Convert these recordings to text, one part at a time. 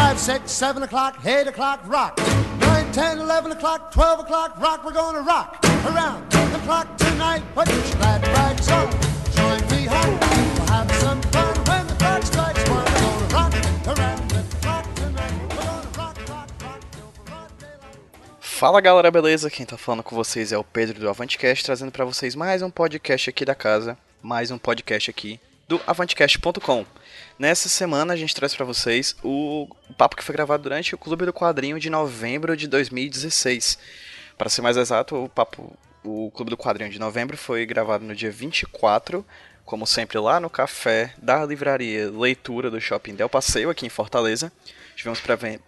5, 6, 7 o'clock, 8 o'clock, rock. 9, 10, 11 o'clock, 12 o'clock, rock. We're gonna rock around the clock tonight. Put your glad rags on. Join me. We'll have some fun when the clock strikes one. We're gonna rock around. Fala galera, beleza? Quem tá falando com vocês é o Pedro do Avantcast, trazendo para vocês mais um podcast aqui da casa mais um podcast aqui do avantcast.com. Nessa semana a gente traz para vocês o papo que foi gravado durante o Clube do Quadrinho de novembro de 2016. Para ser mais exato, o papo o Clube do Quadrinho de novembro foi gravado no dia 24, como sempre lá no café da livraria Leitura do Shopping Del Passeio aqui em Fortaleza. Estivemos,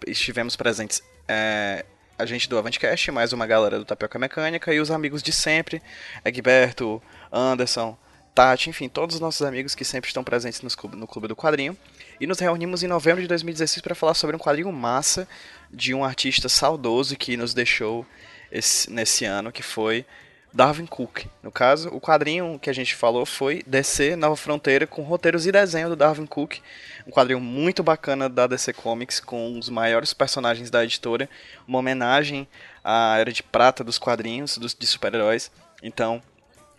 estivemos presentes é, a gente do Avantcast, mais uma galera do Tapioca Mecânica e os amigos de sempre, Egberto, Anderson, Tati, enfim, todos os nossos amigos que sempre estão presentes no Clube do Quadrinho. E nos reunimos em novembro de 2016 para falar sobre um quadrinho massa de um artista saudoso que nos deixou esse, nesse ano, que foi Darwin Cook. No caso, o quadrinho que a gente falou foi DC Nova Fronteira, com roteiros e desenho do Darwin Cook. Um quadrinho muito bacana da DC Comics, com os maiores personagens da editora. Uma homenagem à era de prata dos quadrinhos dos, de super-heróis. Então,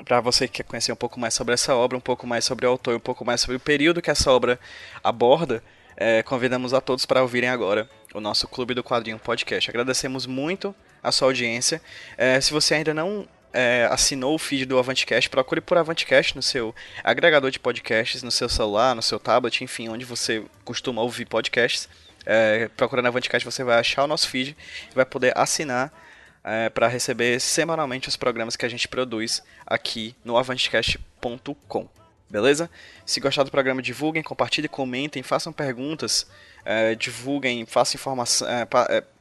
para você que quer conhecer um pouco mais sobre essa obra, um pouco mais sobre o autor, um pouco mais sobre o período que essa obra aborda, é, convidamos a todos para ouvirem agora o nosso Clube do Quadrinho Podcast. Agradecemos muito a sua audiência. É, se você ainda não é, assinou o feed do Avantcast, procure por Avantcast no seu agregador de podcasts, no seu celular, no seu tablet, enfim, onde você costuma ouvir podcasts. É, procurando Avantcast você vai achar o nosso feed e vai poder assinar é, para receber semanalmente os programas que a gente produz aqui no avantcast.com. Beleza? Se gostar do programa, divulguem, compartilhem, comentem, façam perguntas, é, divulguem, façam informação. É,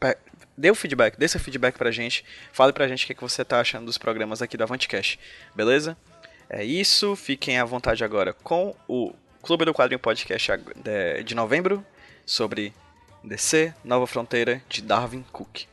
é, dê o feedback, dê seu feedback pra gente, fale pra gente o que, que você tá achando dos programas aqui do Avantcast. Beleza? É isso, fiquem à vontade agora com o Clube do Quadrinho Podcast de novembro sobre DC Nova Fronteira de Darwin Cook.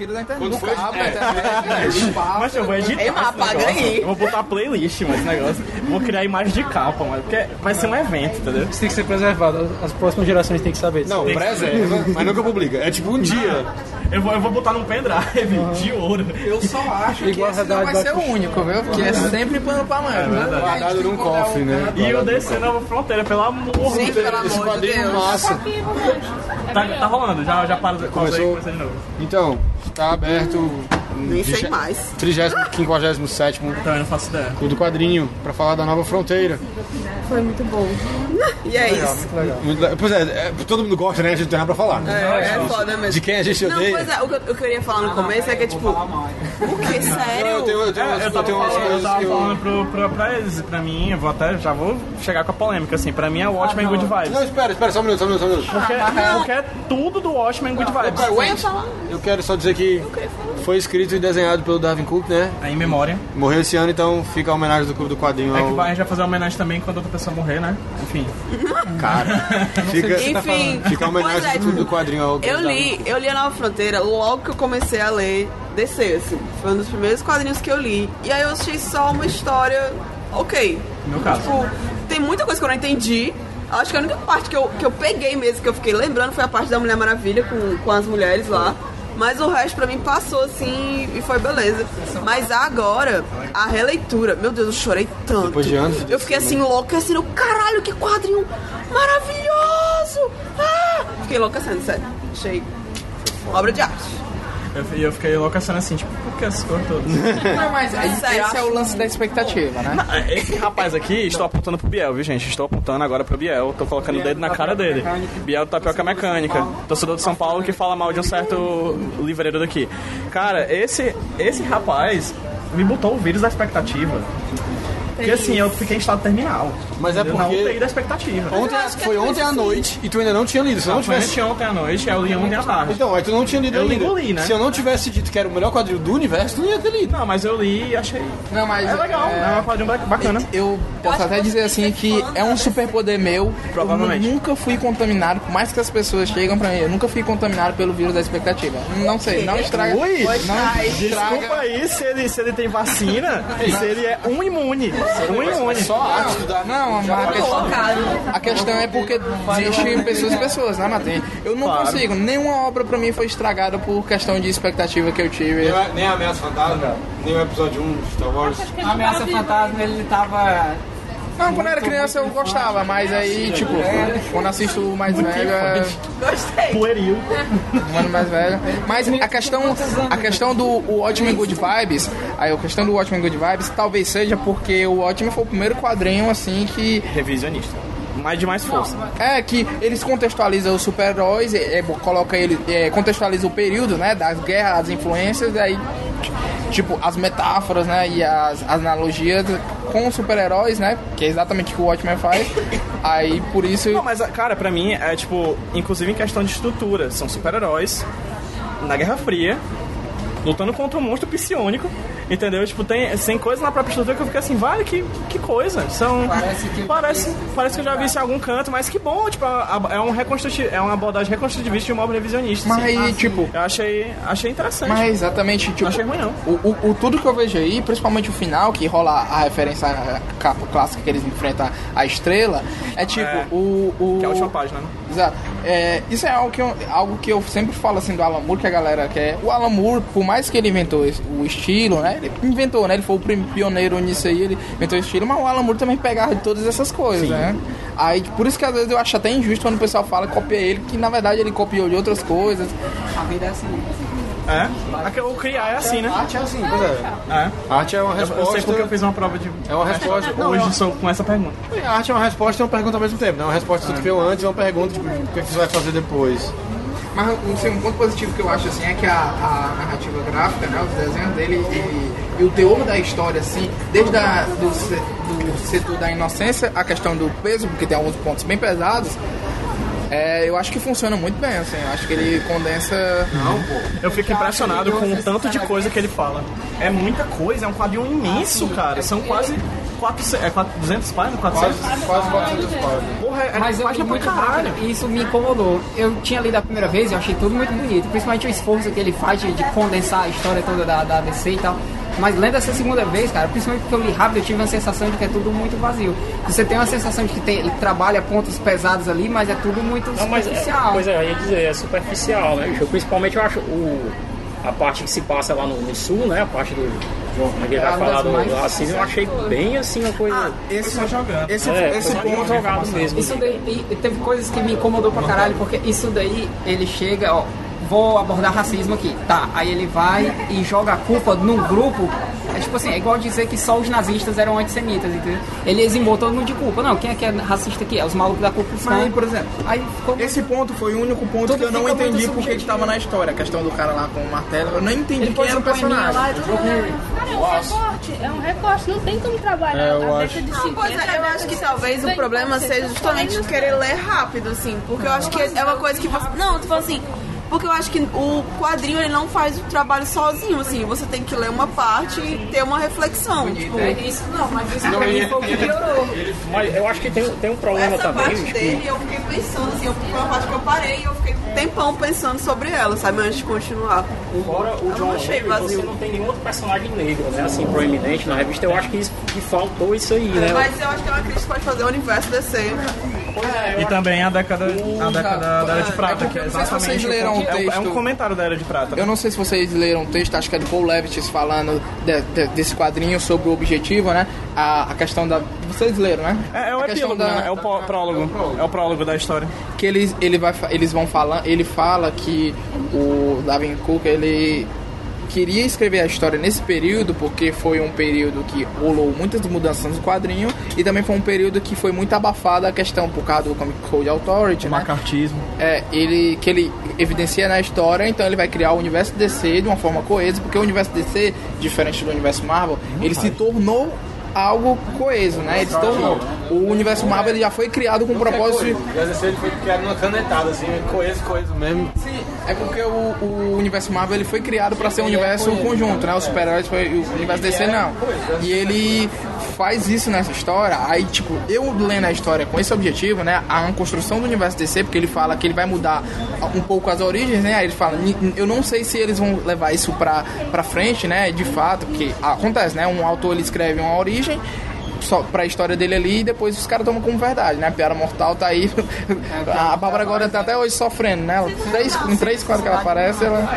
Tira da internet. Quando cabo, é. internet. mas eu vou editar. Ei, apaga aí. Eu vou botar playlist, mas esse negócio. Vou criar imagem de capa, mas porque vai ser um evento, entendeu? Isso tem que ser preservado. As próximas gerações têm que saber disso. Não, preserva, mas nunca publica. É tipo um dia. Eu vou, eu vou botar num pendrive uhum. de ouro. Eu só acho que esse não vai ser o único, viu? Porque é sempre pano pra manga. É né? Guardado num cofre, né? E o DC Nova Fronteira, pelo amor de Deus. Esse quadrinho massa. Tá, tá rolando, já, já para, começou, começou de novo. Então, tá aberto nem sei mais. 57 Então, eu não faço ideia. do quadrinho, pra falar da nova fronteira. Foi muito bom. e é legal, isso. Muito legal. Muito. Pois é, é, todo mundo gosta, né? A gente não tem nada pra falar. É, é, foda mesmo. De quem a gente odeia. Não, pois é, o que eu, queria falar no começo é que, tipo, o que? Sério? eu tenho, eu tenho, é, eu, tava, tenho umas coisas eu tava falando pro, pro, pra eles, pra mim, eu vou até, já vou chegar com a polêmica, assim, pra mim é o Watchmen ah, Good Vibes. Não, espera, espera, só um minuto, só um minuto, só um minuto. Porque, porque é tudo do Watchmen Good Vibes. Eu quero, eu quero só dizer que foi escrito e desenhado pelo Darwin Cook, né? É em memória. Morreu esse ano, então fica a homenagem do Clube do Quadrinho. É que vai, a gente vai fazer uma homenagem também quando outra pessoa morrer, né? Enfim. Cara, fica, Enfim, fica a homenagem é, do Clube do Quadrinho ao Eu li, eu li a Nova Fronteira logo que eu comecei a ler DC, assim. Foi um dos primeiros quadrinhos que eu li. E aí eu achei só uma história ok. No meu caso. Tipo, tem muita coisa que eu não entendi. Acho que a única parte que eu, que eu peguei mesmo, que eu fiquei lembrando, foi a parte da Mulher Maravilha com, com as mulheres lá. Mas o resto pra mim passou assim e foi beleza. Mas agora, a releitura, meu Deus, eu chorei tanto. Depois de anos. Eu fiquei assim, enlouquecendo. Caralho, que quadrinho maravilhoso! Ah! Fiquei enlouquecendo, sério. Achei obra de arte. Eu, e eu fiquei loucaçando assim, tipo, por que essas coisas todas? Não, mas esse Sério, é o lance da expectativa, né? Esse rapaz aqui, estou apontando pro Biel, viu, gente? Estou apontando agora pro Biel, tô colocando o dedo na cara dele. Biel do Tapioca Mecânica, torcedor de São Paulo que fala mal de um certo livreiro daqui. Cara, esse, esse rapaz me botou o vírus da expectativa. Porque assim, eu fiquei em estado terminal. Mas é Eu Não porque- UTI da expectativa. Ontem, é foi coisa ontem à noite e tu ainda não tinha lido. Se eu não Não, foi tivesse. anteontem à noite, eu li ontem à tarde. Então, aí tu não tinha lido Eu ainda. engoli, né? Se eu não tivesse dito que era o melhor quadrinho do universo, tu não ia ter lido. Não, mas eu li e achei. Não, mas É legal, é, uma quadrinho ba- bacana. Eu posso até dizer assim que é um superpoder meu. Provavelmente. Eu nunca fui contaminado, por mais que as pessoas chegam pra mim, eu nunca fui contaminado pelo vírus da expectativa. Não sei, não estraga. Ui, não Desculpa estraga. aí se ele, se ele tem vacina, se ele é um imune. Um. Só a arte da. Não, mas a questão, a questão é porque existem pessoas e pessoas, né, Matheus? Eu não Claro. consigo. Nenhuma obra pra mim foi estragada por questão de expectativa que eu tive. Nem a- Nem a Ameaça Fantasma, nem o episódio 1 de Star Wars. A ameaça fantasma, ele tava. Não, quando eu era criança eu gostava, mas aí, tipo, quando assisto o mais velho, é Pueril. um ano mais velho. Mas a questão, a questão do o Watchmen Good Vibes, aí a questão do Watchmen Good Vibes talvez seja porque o Watchmen foi o primeiro quadrinho assim que Revisionista. Mais de mais força. é que eles contextualizam os super-heróis, é, é, coloca ele, é, contextualiza o período, né, das guerras, as influências, aí tipo as metáforas, né, e as, as analogias com super-heróis, né, que é exatamente o que o Watchmen faz. Aí por isso Não, mas, cara, pra mim é tipo, inclusive em questão de estrutura, são super-heróis na Guerra Fria, lutando contra um monstro psionico, entendeu? Tipo, tem, tem coisas na própria estrutura que eu fiquei assim, vale, que, que coisa. São. Parece que- Parece, parece que eu já vi isso em algum canto, mas que bom, tipo, a- a- é, um reconstruti é uma abordagem reconstrutivista de uma obra revisionista. Mas assim. aí, tipo- Eu achei, achei interessante. Mas exatamente, tipo. Não achei ruim, não. O, o, o- tudo que eu vejo aí, principalmente o final, que rola a referência à capa clássica que eles enfrentam a estrela, é tipo, É. o, o. Que é a última página, né? Exato. É, isso é algo que, eu, algo que eu sempre falo assim do Alan Moore, que a galera quer. O Alan Moore, por mais que ele inventou esse- o estilo, né? Ele inventou, né? Ele foi o prim- pioneiro nisso aí, ele inventou o estilo, mas o Alan Moore também pegava de todas essas coisas, né? Aí, por isso que às vezes eu acho até injusto quando o pessoal fala copia ele, que na verdade ele copiou de outras coisas. A vida é assim. É? Aqui, O criar é assim, né? Arte é assim, pois é. É. A arte é uma Eu, eu sei resposta. porque eu fiz uma prova de. É uma resposta. Não, Hoje é sou com essa pergunta. a arte é uma resposta e uma pergunta ao mesmo tempo. Né? Uma resposta que tu criou antes e uma pergunta, tipo, o que que você vai fazer depois. Mas assim, um ponto positivo que eu acho assim é que a, a narrativa gráfica, né, os desenhos dele e, e o teor da história, assim, desde a, do, do setor da inocência, a questão do peso, porque tem alguns pontos bem pesados, é, eu acho que funciona muito bem, assim, eu acho que ele condensa. Eu fico impressionado com o tanto de coisa que ele fala. É muita coisa, é um quadrinho imenso, cara. São quase 400, é 400, 200 páginas? 400? Quase, quase 400 páginas. Porra, é Mas eu página li pra muito rápido e isso me incomodou. Eu tinha lido a primeira vez e eu achei tudo muito bonito. Principalmente o esforço que ele faz de, de condensar a história toda da, da DC e tal. Mas lendo essa segunda vez, cara, principalmente porque eu li rápido, eu tive uma sensação de que é tudo muito vazio. Você tem uma sensação de que tem, ele trabalha pontos pesados ali, mas é tudo muito Não, mas é, superficial. pois é, eu ia dizer, é superficial, né? bicho? Principalmente eu acho o, a parte que se passa lá no, no sul, né? A parte do. Como é que ele vai falar do, racismo, eu achei bem assim uma coisa. Esse, Só jogando. esse, é, esse foi ponto jogado mesmo. Isso daí, e teve coisas que me incomodou pra caralho, porque isso daí, ele chega, ó, vou abordar racismo aqui, tá, aí ele vai e joga a culpa num grupo, é tipo assim, é igual dizer que só os nazistas eram antissemitas, entendeu? Ele eximou todo mundo de culpa, não, quem é que é racista aqui? É os malucos da culpa Mas aí, por exemplo, Aí ficou... Esse ponto foi o único ponto Tudo que eu não entendi porque que subjetivo. tava na história. A questão do cara lá com o martelo. Eu não entendi Ele quem era o um personagem. lá e tudo. Cara, é um recorte, é um recorte, não tem como trabalhar É, eu a acho. de Não, 50. pois é, eu acho que talvez o problema seja justamente querer ler rápido, assim, porque eu acho que é uma coisa que você. Não, tu fala assim. Porque eu acho que o quadrinho ele não faz o trabalho sozinho, assim, você tem que ler uma parte e ter uma reflexão. Tipo, É isso não, mas isso pra mim foi o que piorou. Mas eu acho que tem, tem um problema essa também. parte bicho, dele eu fiquei pensando, assim, eu- foi uma parte que eu parei e eu fiquei um tempão pensando sobre ela, sabe, antes de continuar. Fora o não John achei vazio. você não tem nenhum outro personagem negro, né? Assim, proeminente na revista. Eu acho que, isso, que faltou isso aí, né? Mas eu acho que é uma crítica que pode fazer o universo DC. E também a década, a década da Era de Prata, é que é se vocês exatamente. leram o, o é, um- é texto. comentário da Era de Prata. Eu não sei se vocês leram o texto, acho que é do Paul Levitt falando de- de- desse quadrinho sobre o objetivo, né? A, a questão da. Vocês leram, né? É, é o epílogo, né? É o pó- prólogo. É o prólogo da história. que eles, ele vai, eles vão falar, ele fala que o Davin Cook, ele queria escrever a história nesse período porque foi um período que rolou muitas mudanças no quadrinho e também foi um período que foi muito abafada a questão por causa do Comic Code Authority, O né? macartismo. É, ele que ele evidencia na história, então ele vai criar o universo DC de uma forma coesa, porque o universo DC, diferente do universo Marvel, ele se tornou algo coeso, né? Ele se tornou. O universo Marvel ele já foi criado com o propósito O DC ele foi criado numa canetada, assim, coisa, coisa mesmo. Sim, é porque o, o universo Marvel ele foi criado para ser um universo conjunto, né? Os super-heróis foi o universo DC não. E ele faz isso nessa história. Aí, tipo, eu lendo a história com esse objetivo, né? A construção do universo DC, porque ele fala que ele vai mudar um pouco as origens, né? Aí ele fala, "Ni- eu não sei se eles vão levar isso pra, pra frente, né? De fato, porque acontece, né? Um autor ele escreve uma origem só pra história dele ali e depois os caras tomam como verdade, né? A Piada Mortal tá aí. A Bárbara agora tá até hoje sofrendo, né? Ela, três, em três quadros que ela aparece, ela.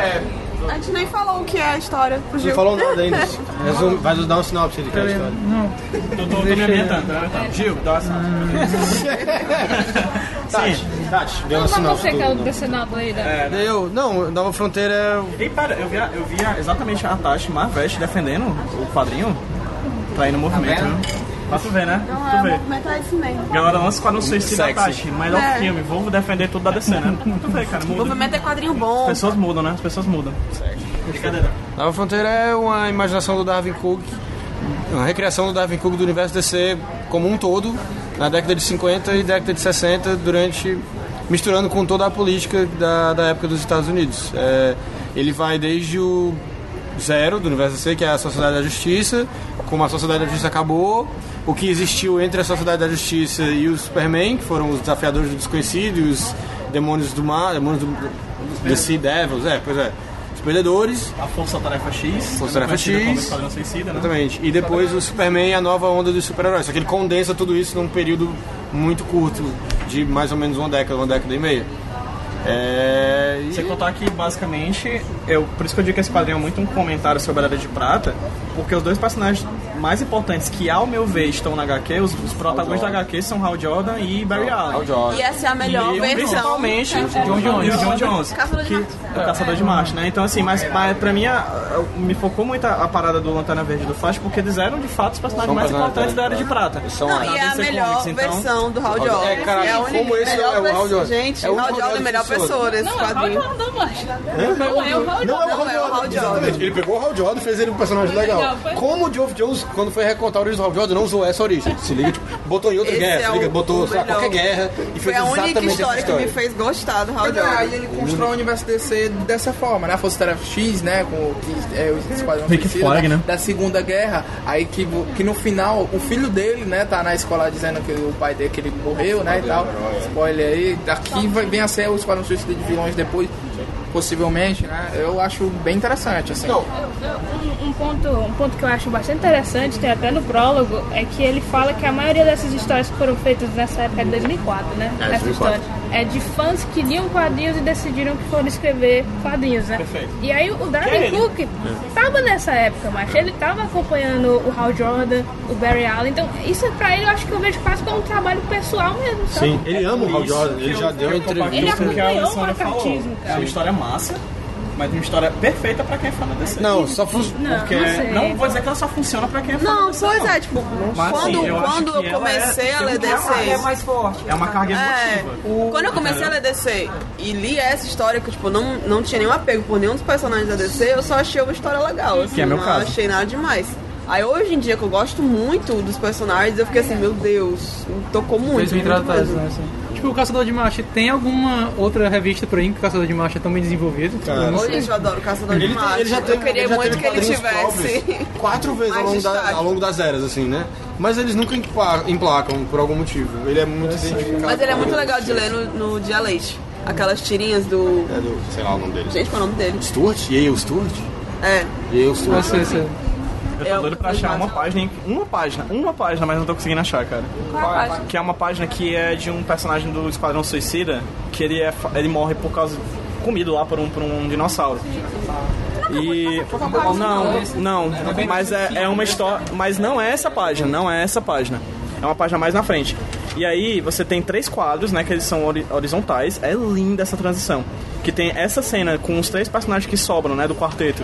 A gente nem falou o que é a história pro Gil. Não falou nada ainda. Resume, vai dar um sinopse de que é a história. Tô, tô, tô me ambientando, tô me ambientando. Gil, dá uma Tati, Tati, deu uma Não, mas sinopse. você que é o do- decenado aí, né? Eu, não, Nova Fronteira é E pera, eu via, eu via exatamente a Tati Marveste defendendo o quadrinho pra ir no movimento, viu? Pra tu ver, né? Não, tu é vê. movimentar isso mesmo. Galera, lança Esquadrão Suicida. Tati, melhor É. filme, vou defender tudo da DC, né? Tu vê, cara, muda. Movimento é quadrinho bom. As pessoas mudam, né? As pessoas mudam. Brincadeira. Nova Fronteira é uma imaginação do Darwin Cook, uma recriação do Darwin Cook do universo DC como um todo, na década de 50 e década de 60, durante misturando com toda a política da, da época dos Estados Unidos. É, ele vai desde o zero do universo DC, que é a Sociedade da Justiça, como a Sociedade da Justiça acabou, o que existiu entre a Sociedade da Justiça e o Superman, que foram os desafiadores do desconhecido e os demônios do mar, demônios do, do DC Devils, é, pois é, os perdedores, A Força Tarefa X. Força Tarefa conhecida como X. Suicida, né? Exatamente. E depois o Superman e a nova onda dos super-heróis. Só que ele condensa tudo isso num período muito curto, de mais ou menos uma década, uma década e meia. É. e- Sem contar que, basicamente, eu, por isso que eu digo que esse quadrinho é muito um comentário sobre a Era de Prata, porque os dois personagens mais importantes que, ao meu ver, estão na HQ, os, os protagonistas da HQ são Hal Jordan e Barry Allen. Hal Jordan. E essa é a melhor E, versão. principalmente o John Jones, o John Jones Caçador de que, Marte. é o Caçador de Marte, né? Então assim, mas, mas pra mim a- a- me focou muito a, a parada do Lanterna Verde e do Flash porque eles eram de fato os personagens São mais importantes da Era de é. Prata. São Não, e é a melhor Comics, então. versão do Hal Jordan. É, cara, única, como esse é o Hal Jordan. Gente, É o Hal Jordan é a melhor pessoa nesse Não, é o Hal quadrinho. Não, é o Hal é é Jordan. Ele pegou o Hal Jordan e fez ele um personagem legal. Legal. Como o Geoff Jones, quando foi recontar a origem do Hal Jordan, não usou essa origem. Se liga, tipo, botou em outra Esse guerra, é se liga, o- botou sei lá, qualquer guerra e Foi fez a única exatamente essa história que me fez gostar do Hal Pois é, Jordan. aí ele constrói o universo DC dessa forma, né? A Força Tarefa X, né? Com o que é o Esquadrão Rick Suicida, né? da Segunda Guerra. Aí que, que no final, o filho dele, né? Tá na escola dizendo que o pai dele que ele morreu, né? E tal. Spoiler aí. Aqui vai, vem a ser o Esquadrão Suicida de vilões depois, possivelmente, né? Eu acho bem interessante, assim. Não, Um, um ponto, um ponto que eu acho bastante interessante, tem até no prólogo, é que ele fala que a maioria dessas histórias que foram feitas nessa época é de 2004, né? É, Essa 2004. história. É de fãs que liam quadrinhos e decidiram que foram escrever quadrinhos, né? Perfeito. E aí o é Darwin ele. Cook tava nessa época, mas ele tava acompanhando o Hal Jordan, o Barry Allen, então isso pra ele eu acho que eu vejo quase como um trabalho pessoal mesmo, sabe? sim, ele ama o Hal Jordan, ele já deu entrevista. Ele compacto com o que a acompanhou o macartismo, É uma história massa, mas uma história perfeita pra quem é fã da DC. Não, só funciona. Não, Porque não não vou dizer que ela só funciona pra quem é fã Não, da DC. pois é, tipo, Mas, quando, assim, eu acho quando eu comecei é- a ler DC. É mais forte. É uma carga É, emotiva. quando eu comecei a ler DC e li essa história, que tipo, não, não tinha nenhum apego por nenhum dos personagens da DC, eu só achei uma história legal. Assim, Que é meu não caso. achei nada demais. Aí hoje em dia que eu gosto muito dos personagens, eu fiquei assim, meu Deus, me tocou muito. Eles bem muito mesmo. né? Assim. Tipo, o Caçador de Marcha. Tem alguma outra revista por aí que o Caçador de Marcha é tão bem desenvolvido? Cara, Eu não sei. gente, eu adoro o Caçador Ele, de tem- Marte. ele já teve, eu queria ele já muito que ele tivesse. quatro vezes ao longo, da- ao longo das eras, assim, né? Mas eles nunca empla- emplacam por algum motivo. Ele é muito identificado. Mas ele é muito legal de ler no, no Dia Leite. Aquelas tirinhas do. É do, sei lá o nome dele. Gente, qual é o nome dele? Stuart? Yale Stuart? É. Yale Eu Stuart. sei, sei. Eu tô doido pra achar uma página, uma página, uma página, mas não tô conseguindo achar, cara. Que é uma página que é de um personagem do Esquadrão Suicida, que ele, é, ele morre por causa. comido lá por um, por um dinossauro. E. Não, não, mas é, é uma história. Mas não é essa página, não é essa página. É uma página mais na frente. E aí você tem três quadros, né, que eles são hori- horizontais. É linda essa transição. Que tem essa cena com os três personagens que sobram, né, do quarteto.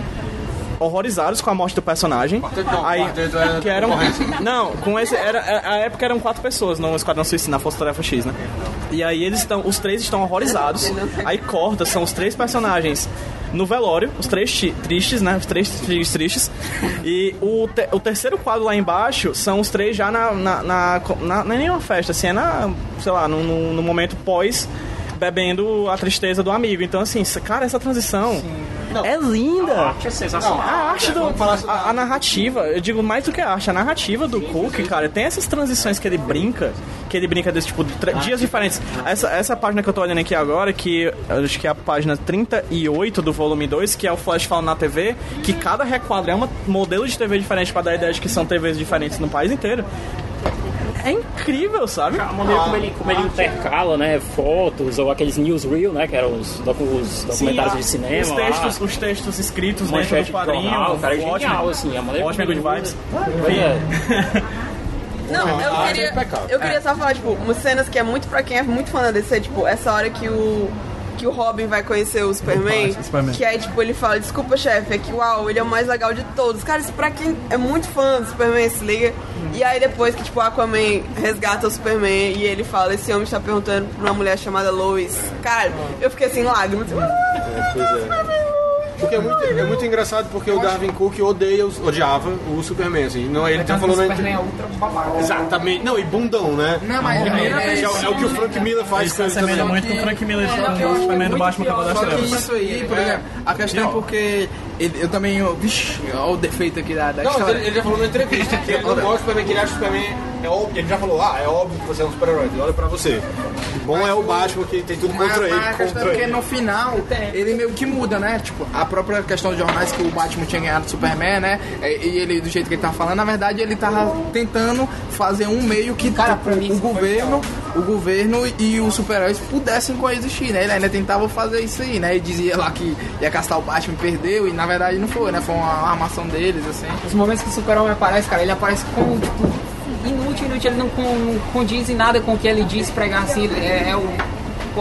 Horrorizados com a morte do personagem. não, aí, quarteto é que eram, não, com esse era a época eram quatro pessoas no Esquadrão Suicida, na Força Tarefa X, né? E aí eles estão, os três estão horrorizados. Aí corta, são os três personagens no velório, os três tristes, né? Os três tri- tristes. E o, te- o terceiro quadro lá embaixo são os três já na. na, na, na não é nenhuma festa, assim, é na. sei lá, no, no, no momento pós. Bebendo a tristeza do amigo. Então, assim, cara, essa transição é linda. A arte é sensacional. A arte do. A, a narrativa, eu digo mais do que a arte, a narrativa do Cook, cara, tem essas transições que ele brinca, que ele brinca desse tipo de dias diferentes. Essa, essa página que eu tô olhando aqui agora, que acho que é a página 38 do volume 2, que é o Flash falando na TV, que cada requadro é um modelo de TV diferente pra dar a ideia de que são TVs diferentes no país inteiro. É incrível, sabe? A maneira como ele, como ele intercala, né, fotos ou aqueles newsreel, né, que eram os, docu- os documentários Sim, de cinema. Os lá. textos, os textos escritos Manchete dentro de do quadrinho. jornal, cara, é ótimo. genial, assim, a maneira Ótimo, good vibes. É. Não, eu a arte é queria, impecável. eu queria só falar, tipo, umas cenas que é muito pra quem é muito fã da DC, tipo, essa hora que o que o Robin vai conhecer o Superman, Superman. que aí, tipo, ele fala, desculpa, chefe, é que, uau, ele é o mais legal de todos. Cara, isso pra quem é muito fã do Superman, se liga. E aí depois que, tipo, o Aquaman resgata o Superman e ele fala, esse homem está perguntando pra uma mulher chamada Lois. Cara, eu fiquei assim, lágrimas. Pois é. Porque é muito, é muito engraçado porque o Darwin Cook odeia, odiava o Superman, assim. Não, ele tá falando... o entre- Superman é ultra babaca. Exatamente. Não, e bundão, né? Não, mas é, é, é, o- é o que o Frank Miller faz Ele com se ele também. muito com o Frank Miller com o Superman do Batman Cavaleiro das Trevas. isso aí, por exemplo, a questão é porque eu também. eu- Vixe, olha o defeito aqui da, da Não, história. ele, já falou na entrevista que ele não gosta do Superman, que ele acha o Superman é óbvio. Ele já falou, ah, é óbvio que você é um super-herói, olha pra você. Bom é o Batman que tem tudo Mas, contra mas ele, a questão contra é porque ele. no final ele meio que muda, né? Tipo, a própria questão dos jornais que o Batman tinha ganhado do Superman, né? E e ele, do jeito que ele tava falando, na verdade ele tava tentando fazer um meio que Cara, tipo, mim o governo, o governo e os super-heróis pudessem coexistir, né? Ele ainda tentava fazer isso aí, né? Ele dizia lá que ia castar o Batman e perdeu, e na verdade não foi, né? Foi uma armação deles, assim. Os momentos que o Super-Homem aparece, cara, ele aparece como, tipo, inútil, inútil, ele não, con- não condiz em nada com o que ele diz pregar assim, é, é o.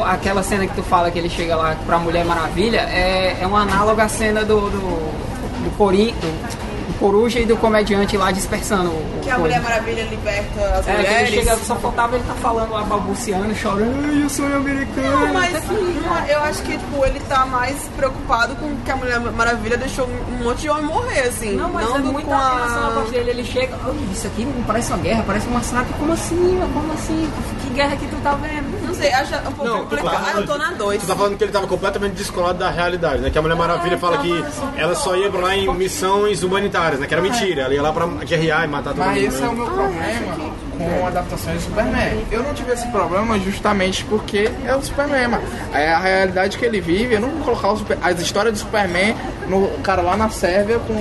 Aquela cena que tu fala que ele chega lá pra Mulher Maravilha é, é uma análoga à cena do. do, do, Corin, do, do Coruja e do comediante lá dispersando o. Que a Mulher. Maravilha liberta as É, que ele mulheres. chega, só faltava ele tá falando lá, balbuciando, chorando, eu sou americano. Não, mas tá não, eu acho que tipo, ele tá mais preocupado com que a Mulher Maravilha deixou um monte de homem morrer, assim. Não, mas é do- muita com a- parte dele. Ele chega, "Ai, isso aqui não parece uma guerra, parece um massacre. Como assim? Como assim? Que guerra que tu tá vendo? Sei, acho um pouco Não, complicado. Ah, eu tô na 2. Tu tá falando que ele tava completamente descolado da realidade, né? Que a Mulher Maravilha fala que ela só ia lá em missões humanitárias, né? Que era mentira. Ela ia lá pra guerrear e matar todo Mas mundo. esse é o né? meu problema com adaptações do Superman. Eu não tive esse problema justamente porque é o Superman, mano. É a realidade que ele vive. Eu não vou colocar o super- as histórias do Superman no cara lá na Sérvia com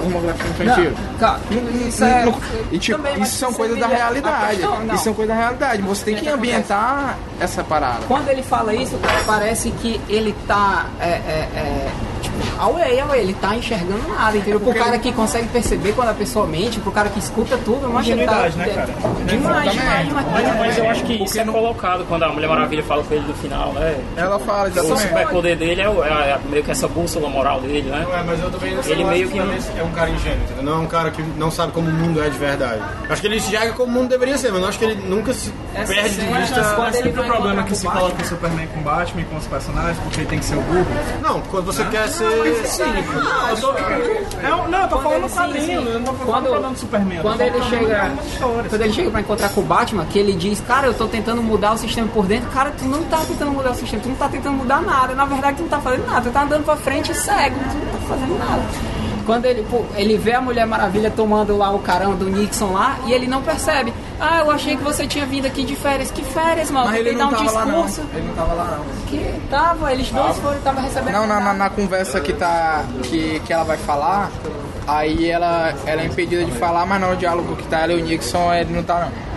pornografia infantil. Cara, isso é. Não- e tipo, Também, isso são coisas da realidade. questão, não. Isso são coisas da realidade. Você tem que ambientar essa parada. Quando ele fala isso, cara, parece que ele tá. É, é, é, tipo, away, away, ele tá enxergando nada, entendeu? Pro cara que consegue perceber quando a pessoa mente, pro cara que escuta tudo, eu acho que ele tá. Né, cara? Demais, demais, demais. Mas, mas eu acho que isso é colocado quando a Mulher Maravilha fala com ele no final, né? Ela fala O exatamente. superpoder dele é, o- é meio que essa bússola moral dele, né? Não é, mas eu também Ele meio que também é um cara ingênuo, entendeu? Não é um cara que não sabe como o mundo é de verdade. Acho que ele enxerga como o mundo deveria ser, mas eu acho que ele nunca se Essa perde de vista. Quando É ele vai o problema que se coloca o Superman com o Batman e com os personagens, porque ele tem que ser o burro. Não, quando você quer ser cínico. Eu tô, é não, eu tô falando Sim, quadrinho, sim. eu não tô falando Quando- falando do Superman. Quando ele chega, quando ele chega pra encontrar com o Batman, que ele diz, cara, eu tô tentando mudar o sistema por dentro, cara, tu não tá tentando mudar o sistema, tu não tá tentando mudar nada, na verdade tu não tá fazendo nada, tu tá andando pra frente cego, tu não tá fazendo nada. Quando ele, pô, ele vê a Mulher Maravilha tomando lá o carão do Nixon lá e ele não percebe. Ah, eu achei que você tinha vindo aqui de férias. Que férias, mano? Mas ele Tentei não dar um tava lá não. discurso. Ele não tava lá não. Que tava, eles dois foram, tava recebendo. Não, na, na, na conversa que tá. Que, que ela vai falar, aí ela, ela é impedida de falar, mas no diálogo que tá ela e o Nixon, ele não tá não.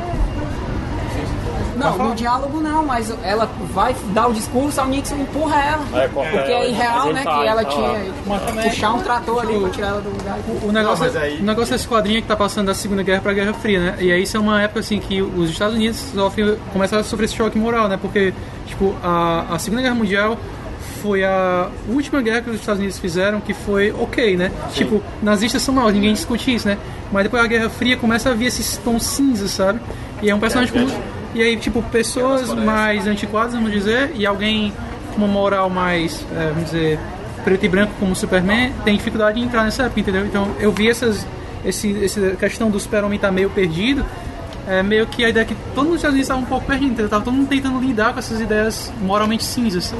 Não, no diálogo não, mas ela vai dar o discurso, a Nixon empurra ela. É, porque é irreal, mas né? ele tá- que ela tá tinha que puxar um trator ali pra tirar ela do lugar. O negócio, mas aí- o negócio desse quadrinho é que tá passando da Segunda Guerra pra Guerra Fria, né? E aí isso é uma época assim que os Estados Unidos sofrem, começam a sofrer esse choque moral, né? Porque, tipo, a, a Segunda Guerra Mundial foi a última guerra que os Estados Unidos fizeram que foi ok, né? Tipo, nazistas são maus, ninguém discute isso, né? Mas depois a Guerra Fria começa a vir esses tons cinzas, sabe? E é um personagem como... E aí, tipo, pessoas mais antiquadas, vamos dizer, e alguém com uma moral mais, é, vamos dizer, preto e branco como Superman, tem dificuldade em entrar nessa época, entendeu? Então eu vi essas, esse, essa questão do super-homem estar meio perdido, é meio que a ideia que todo mundo nos Estados Unidos estava um pouco perdido, entendeu? Tava todo mundo tentando lidar com essas ideias moralmente cinzas.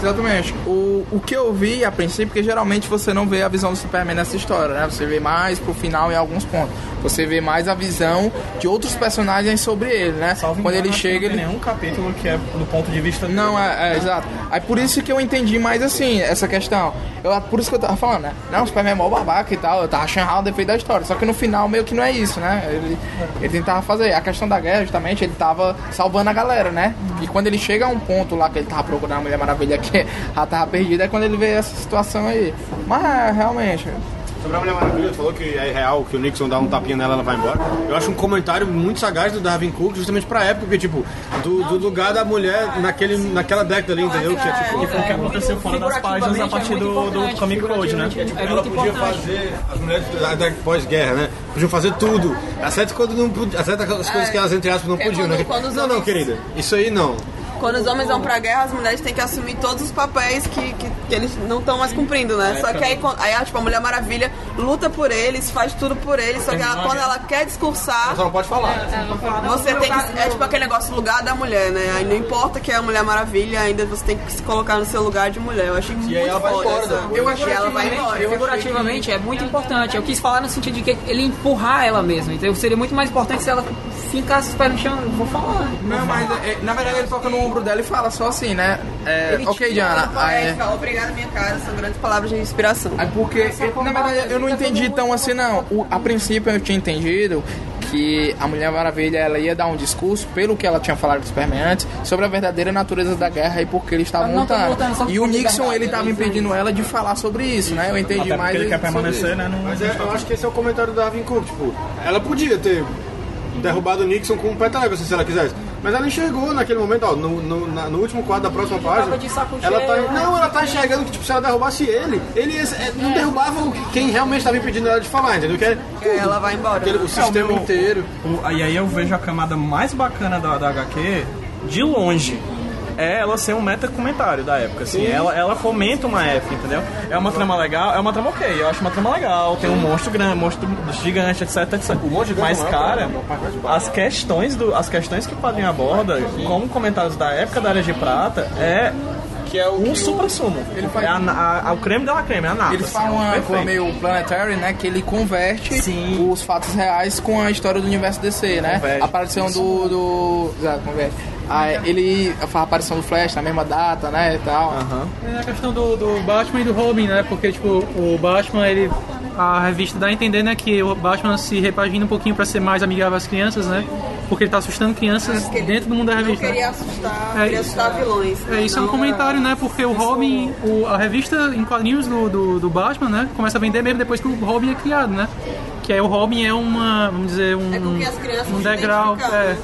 Exatamente. O, o que eu vi a princípio, porque geralmente você não vê a visão do Superman nessa história, né? Você vê mais pro final em alguns pontos. Você vê mais a visão de outros personagens sobre ele, né? Salvo Quando engano, ele chega, não tem ele. nenhum capítulo que é do ponto de vista Não, dele. é, é, exato. Aí por isso que eu entendi mais assim, essa questão. Eu, por isso que eu tava falando, né? Não, o Superman é mó babaca e tal. Eu tava achando o defeito da história. Só que no final meio que não é isso, né? Ele, ele tentava fazer. A questão da guerra, justamente, ele tava salvando a galera, né? E quando ele chega a um ponto lá que ele tava procurando a Mulher Maravilha que já tava perdida, é quando ele vê essa situação aí. Mas é, realmente. Sobre a Mulher Maravilha, tu falou que é real, que o Nixon dá um tapinha nela e ela vai embora. Eu acho um comentário muito sagaz do Darwin Cook, justamente pra época, porque, tipo, do, do lugar da mulher naquele, naquela década ali, entendeu? Que é, tipo, E foi o que aconteceu fora das páginas a partir do, do Comic Code, né? É ela muito podia fazer, as mulheres da, pós-guerra, né? Podiam fazer tudo. Exceto quando não podia, exceto as coisas que elas, entre aspas, não É podiam, né? não, não, querida, isso aí não. Quando os homens vão pra guerra, as mulheres têm que assumir todos os papéis que, que, que eles não estão mais cumprindo, né? Só que aí, aí, tipo, a Mulher Maravilha luta por eles, faz tudo por eles, só que ela, quando ela quer discursar, Só não pode falar. você tem que. É tipo aquele negócio lugar da mulher, né? Aí não importa que é a Mulher Maravilha, ainda você tem que se colocar no seu lugar de mulher. Eu achei muito aí ela vai foda né? Eu achei ela vai embora. Figurativamente é muito importante. Eu quis falar no sentido de que ele empurrar ela mesmo. Então seria muito mais importante se ela fincasse os pés no chão. Eu vou falar. Não, mas é, na verdade ele toca no ombro dela e fala só assim, né? É, Ele ok, Diana. Aí aí- fica, obrigada, minha cara, são grandes palavras de inspiração. É porque, na verdade, eu não entendi tão assim, não. O- a princípio eu tinha entendido que a Mulher Maravilha ela ia dar um discurso, pelo que ela tinha falado do Superman antes, sobre a verdadeira natureza da guerra e por que eles estavam lutando. E o Nixon, ele estava é impedindo ela de falar sobre isso, né? Eu entendi mais ele quer permanecer, isso. né? Mas é, eu acho que esse é o comentário do Darwin Cook, tipo, ela podia ter derrubado o Nixon com um assim, se ela quisesse. Mas ela enxergou naquele momento, ó, no, no, na- no último quadro da próxima página. de saco Ela tá, cheio. não, ela tá enxergando que tipo, se ela derrubasse ele, ele ia- é, não derrubava o- quem realmente estava impedindo ela de falar, entendeu? Que é Aí ela vai embora. aquele- o sistema inteiro. O- e aí eu vejo a camada mais bacana da, da HQ de longe. É ela ser um meta-comentário da época, assim. Ela, ela fomenta uma época, entendeu? É uma trama legal, é uma trama ok, eu acho uma trama legal. Tem um monstro grande, monstro gigante, etc, etc. monstro gigante Mas, é cara, baixa. as questões, do, as questões que o quadrinho aborda, como comentários da época da Era de Prata, é Que é o um supra-sumo. Ele faz- É a, a, a- o creme da creme, é a nata. Eles assim, falam uma coisa meio planetary, né? Que ele converte Sim. os fatos reais com a história do universo DC, né? Converte. A aparição do. do exato, converte. Ah, ele faz a aparição do Flash na mesma data, né? E tal. Aham. É a questão do, do Batman e do Robin, né? Porque, tipo, o Batman, ele. A revista dá a entender, né, que o Batman se repagina um pouquinho pra ser mais amigável às crianças, né? Porque ele tá assustando crianças ele dentro do mundo da Não revista. né? queria assustar, É, queria assustar vilões. É, isso é um Não, comentário, né? Porque o Robin, o- a revista em quadrinhos do, do, do Batman, né? Começa a vender mesmo depois que o Robin é criado, né? Que aí o Robin é uma, vamos dizer, um, É com que as crianças um degrau. É.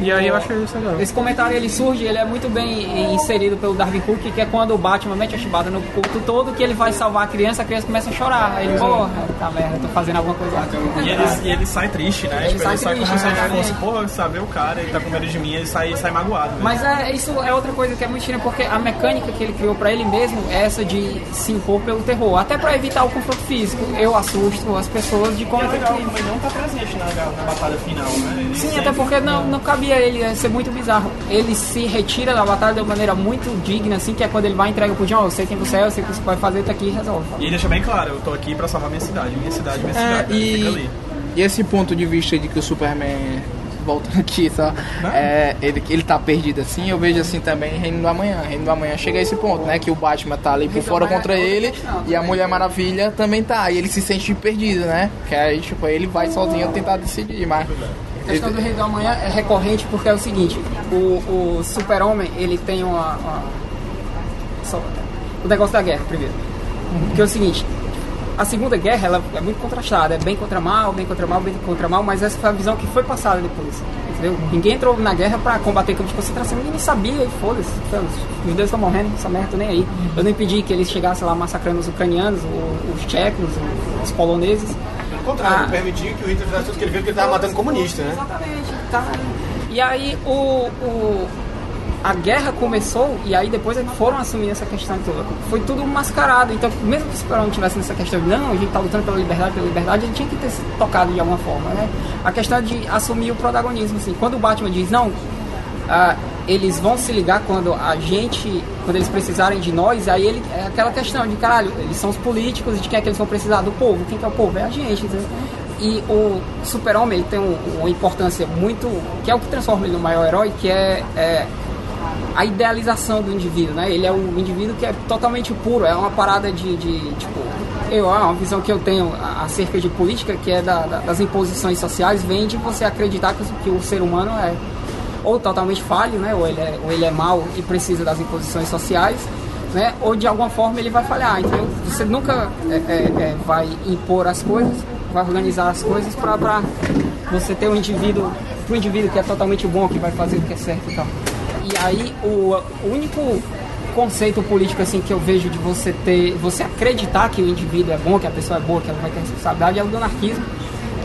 E aí eu achei isso legal. Esse comentário ele surge, ele é muito bem inserido pelo Darwin Cook, que é quando o Batman mete a chibata no culto todo, que ele vai salvar a criança, a criança começa a chorar. Aí ele, porra, tá merda, tô fazendo alguma coisa. E ele, e ele sai triste, né? Ele tipo, sai ele sai triste, como se fosse, pô, saber o cara, ele tá com medo de mim, ele sai, sai magoado. né? Mas é, isso é outra coisa que é muito porque a mecânica que ele criou pra ele mesmo é essa de se impor pelo terror, até pra evitar o confronto físico. Eu assusto as pessoas de como é é legal, ele não tá presente na, na batalha final, né? Ele Sim, sempre- até porque não, não cabia ele, ia ser muito bizarro. Ele se retira da batalha de uma maneira muito digna, assim, que é quando ele vai e entrega pro John, eu sei quem você é, eu sei o que você pode fazer, tá aqui e resolve. E ele deixa bem claro, eu tô aqui pra salvar minha cidade, minha cidade, minha É, cidade. Ele fica ali. e, e esse ponto de vista de que o Superman voltando aqui, só, é, ele, ele tá perdido assim, eu vejo assim também Reino do Amanhã. Reino do Amanhã chega a esse ponto, né? Que o Batman tá ali por fora contra é ele e a né? Mulher Maravilha também tá. E ele se sente perdido, né? Que aí, tipo, ele vai sozinho tentar decidir, mas A questão do Rei do Amanhã é recorrente porque é o seguinte, o, o super-homem, ele tem uma... uma- só- o negócio da guerra, primeiro. Que é o seguinte, a Segunda Guerra ela é muito contrastada, é bem contra mal, bem contra mal, bem contra mal, mas essa foi a visão que foi passada depois, entendeu? Ninguém entrou na guerra pra combater campos de concentração, ninguém sabia, e foda-se, os judeus estão morrendo, essa merda, tô nem aí. Eu não impedi que eles chegassem lá massacrando os ucranianos, o- os tchecos, os poloneses. Contrário, Ah. permitiu que o Hitler fizesse tudo que ele viu porque ele estava matando comunista, né? Exatamente, tá. E aí o, o- a guerra começou e aí depois eles foram assumir essa questão toda. Foi tudo mascarado. Então, mesmo que o Superman tivesse nessa questão de não, a gente tá lutando pela liberdade, pela liberdade, ele tinha que ter se tocado de alguma forma, né? A questão de assumir o protagonismo, assim. Quando o Batman diz, não, ah, eles vão se ligar quando a gente, quando eles precisarem de nós, aí ele, é aquela questão de caralho, eles são os políticos de quem é que eles vão precisar? Do povo. Quem que é o povo? É a gente, entendeu? E o super-homem tem um- uma importância muito. que é o que transforma ele no maior herói, que é, é a idealização do indivíduo, né? Ele é um indivíduo que é totalmente puro, é uma parada de, de, tipo, eu, é uma visão que eu tenho acerca de política, que é da- da- das imposições sociais, vem de você acreditar que, que o ser humano é ou totalmente falho, né? Ou ele é, ou ele é mau e precisa das imposições sociais, né? Ou de alguma forma ele vai falhar, entendeu? Você nunca é, é, é, vai impor as coisas, vai organizar as coisas para você ter um indivíduo, pro indivíduo que é totalmente bom, que vai fazer o que é certo e tal. E aí o, o único conceito político assim que eu vejo de você ter, você acreditar que o indivíduo é bom, que a pessoa é boa, que ela vai ter responsabilidade é o do anarquismo,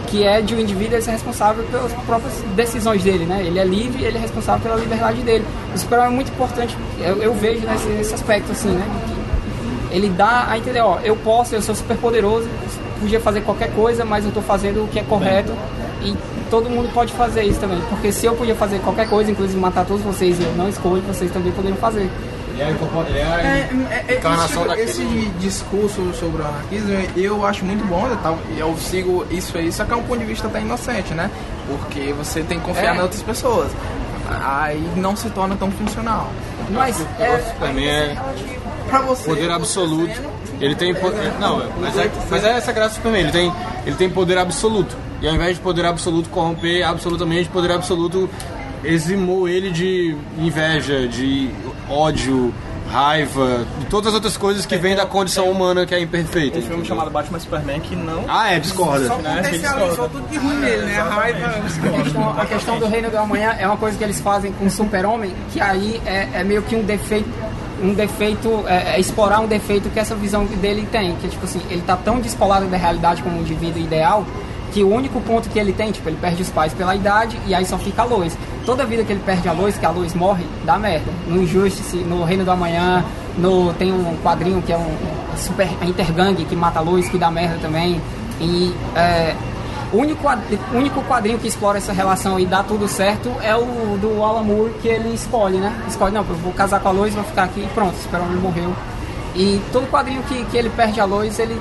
que é de o indivíduo ser responsável pelas próprias decisões dele, né? Ele é livre, ele é responsável pela liberdade dele. O super é muito importante, eu, eu vejo nesse, nesse aspecto assim, né? Ele dá a entender, ó, eu posso, eu sou super poderoso, podia fazer qualquer coisa, mas eu tô fazendo o que é correto e todo mundo pode fazer isso também, porque se eu podia fazer qualquer coisa, inclusive matar todos vocês e eu não escolho, vocês também poderiam fazer. Ele é ele é É, é, é, encarnação esse, daquele... esse discurso sobre o anarquismo eu acho muito bom, eu, tal- eu sigo isso aí, só que é um ponto de vista até inocente, né? Porque você tem que confiar É. em outras pessoas. Aí não se torna tão funcional. Mas é, Também é Pra você. poder absoluto. Ele tem. Não, mas é, mas é essa graça do Superman. Ele tem, ele tem poder absoluto. E ao invés de poder absoluto corromper absolutamente, poder absoluto eximou ele de inveja, de ódio, raiva, de todas as outras coisas que vêm da condição humana que é imperfeita. Um filme chamado Batman Superman que não. Ah, é, discorda. Só potencializou tudo de ruim nele, né? A raiva. a questão, a questão do reino do amanhã é uma coisa que eles fazem com o super-homem, que aí é, é meio que um defeito, um defeito, é, é explorar um defeito que essa visão dele tem, que é tipo assim, ele tá tão descolado da realidade como um indivíduo ideal, que o único ponto que ele tem, tipo, ele perde os pais pela idade e aí só fica a Lois. Toda vida que ele perde a Lois, que a Lois morre, dá merda. No Injustice, no Reino do Amanhã, no, tem um quadrinho que é um, super a intergang que mata a Lois, que dá merda também. E é, o único, o único quadrinho que explora essa relação e dá tudo certo é o do Alan Moore, que ele escolhe, né? Escolhe, não, eu vou casar com a Lois, vou ficar aqui e pronto, espero ele morreu. E todo quadrinho que, que ele perde a Lois, ele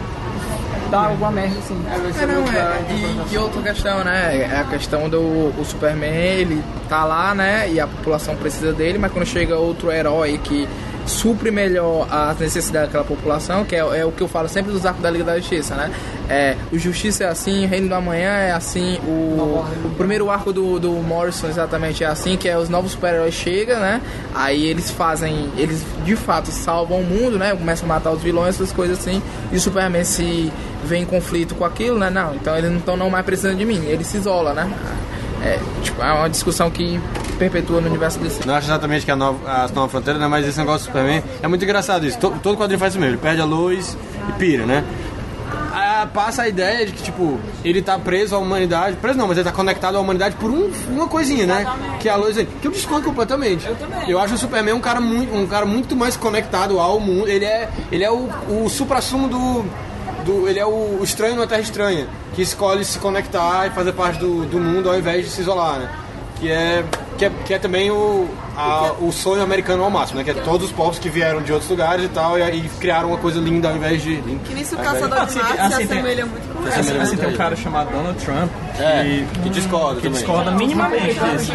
dá alguma merda, assim. É, não, é, e, e outra questão, né? É a questão do o Superman, ele tá lá, né? E a população precisa dele, mas quando chega outro herói que supre melhor as necessidades daquela população, que é, é o que eu falo sempre dos arcos da Liga da Justiça, né? É, o Justiça é assim, o Reino do Amanhã é assim, o, o primeiro arco do, do Morrison exatamente é assim, que é os novos super-heróis chegam, né? Aí eles fazem, eles de fato salvam o mundo, né? Começam a matar os vilões, essas coisas assim, e o Superman se vê em conflito com aquilo, né? Não, então eles não estão não mais precisando de mim, ele se isola, né? É, tipo, é uma discussão que perpetua no universo desse. Não acho exatamente que é a nova, a nova fronteira, né? Mas esse negócio do Superman é muito engraçado isso. To- todo quadrinho faz isso mesmo. Ele perde a luz e pira, né? Ah, passa a ideia de que, tipo, ele tá preso à humanidade. Preso não, mas ele tá conectado à humanidade por um- uma coisinha, né? Que é a luz aí. Que eu discordo completamente. Eu também. Eu acho o Superman um cara muito, um cara muito mais conectado ao mundo. Ele é, ele é o, o supra-sumo do, do. Ele é o estranho na Terra Estranha. Que escolhe se conectar e fazer parte do, do mundo ao invés de se isolar, né? Que é, que é, que é também o, a- o sonho americano ao máximo, né? Que é todos os povos que vieram de outros lugares e tal, e, e criaram uma coisa linda ao invés de. Que nisso o Caçador de Assim, Marte assim, se tem- assemelha muito com Assim, ele. assim, tem um cara chamado Donald Trump que, É, que discorda que também. discorda minimamente disso.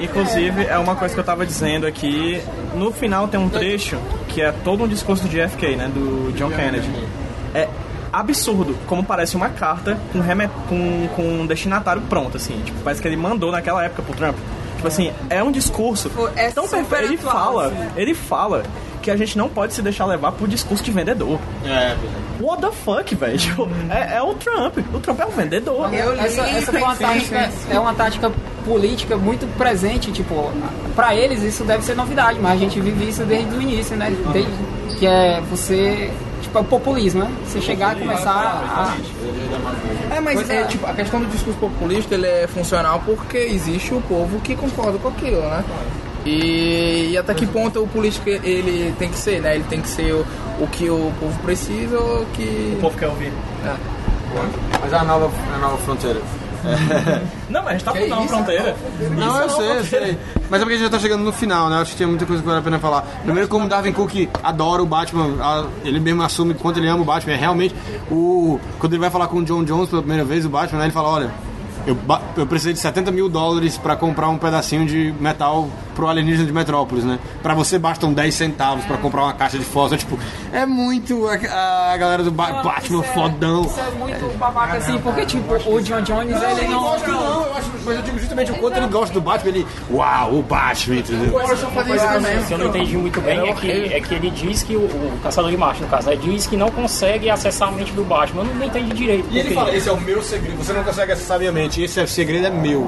Inclusive, é uma coisa que eu tava dizendo aqui. No final tem um trecho que é todo um discurso de JFK, né? Do John Kennedy. É absurdo, como parece uma carta com, reme- com, com um destinatário pronto, assim. Tipo, parece que ele mandou naquela época pro Trump. Tipo assim, é um discurso É tão perfeito. Ele fala, assim. ele fala que a gente não pode se deixar levar por discurso de vendedor. É, What the fuck, velho? Tipo, é, é o Trump. O Trump é um vendedor. Eu li, Essa, essa foi uma sim, tática, é uma tática política muito presente, tipo, pra eles isso deve ser novidade, mas a gente vive isso desde o início, né? Desde, que é você, é o populismo, né? Você chegar e começar a... É, mas é, é. tipo, a questão do discurso populista ele é funcional porque existe o povo que concorda com aquilo, né? E, e até que ponto o político ele tem que ser, né? Ele tem que ser o, o que o povo precisa ou o que. O povo quer ouvir. Mas é a nova, a nova fronteira. Não, mas a gente tá mudando a fronteira. Não, eu é sei, uma eu sei. Mas é porque a gente já tá chegando no final, né? Acho que tinha muita coisa que vale a pena falar. Primeiro, como Darwin Cook adora o Batman, a- ele mesmo assume quanto ele ama o Batman. É realmente, o, quando ele vai falar com o John Jones pela primeira vez, o Batman, né, ele fala: olha. Eu, eu precisei de 70 mil dólares pra comprar um pedacinho de metal pro alienígena de Metrópolis, né? Pra você bastam 10 centavos pra comprar uma caixa de fósforo. Tipo, é muito a, a galera do Ba- Batman Isso é- fodão. Isso é muito babaca, assim, porque, tipo, o John Jones, ele Eu não... gosto não, eu acho, mas eu digo justamente o quanto ele gosta do Batman, ele. Uau, o Batman, entendeu? Morrison fazia isso também. O que eu não entendi muito bem é que, é que ele diz que o, o Caçador de Marte, no caso, ele diz que não consegue acessar a mente do Batman. Eu não, não entendi direito. E ele fala, esse é o meu segredo, você não consegue acessar minha mente, esse é- segredo é meu.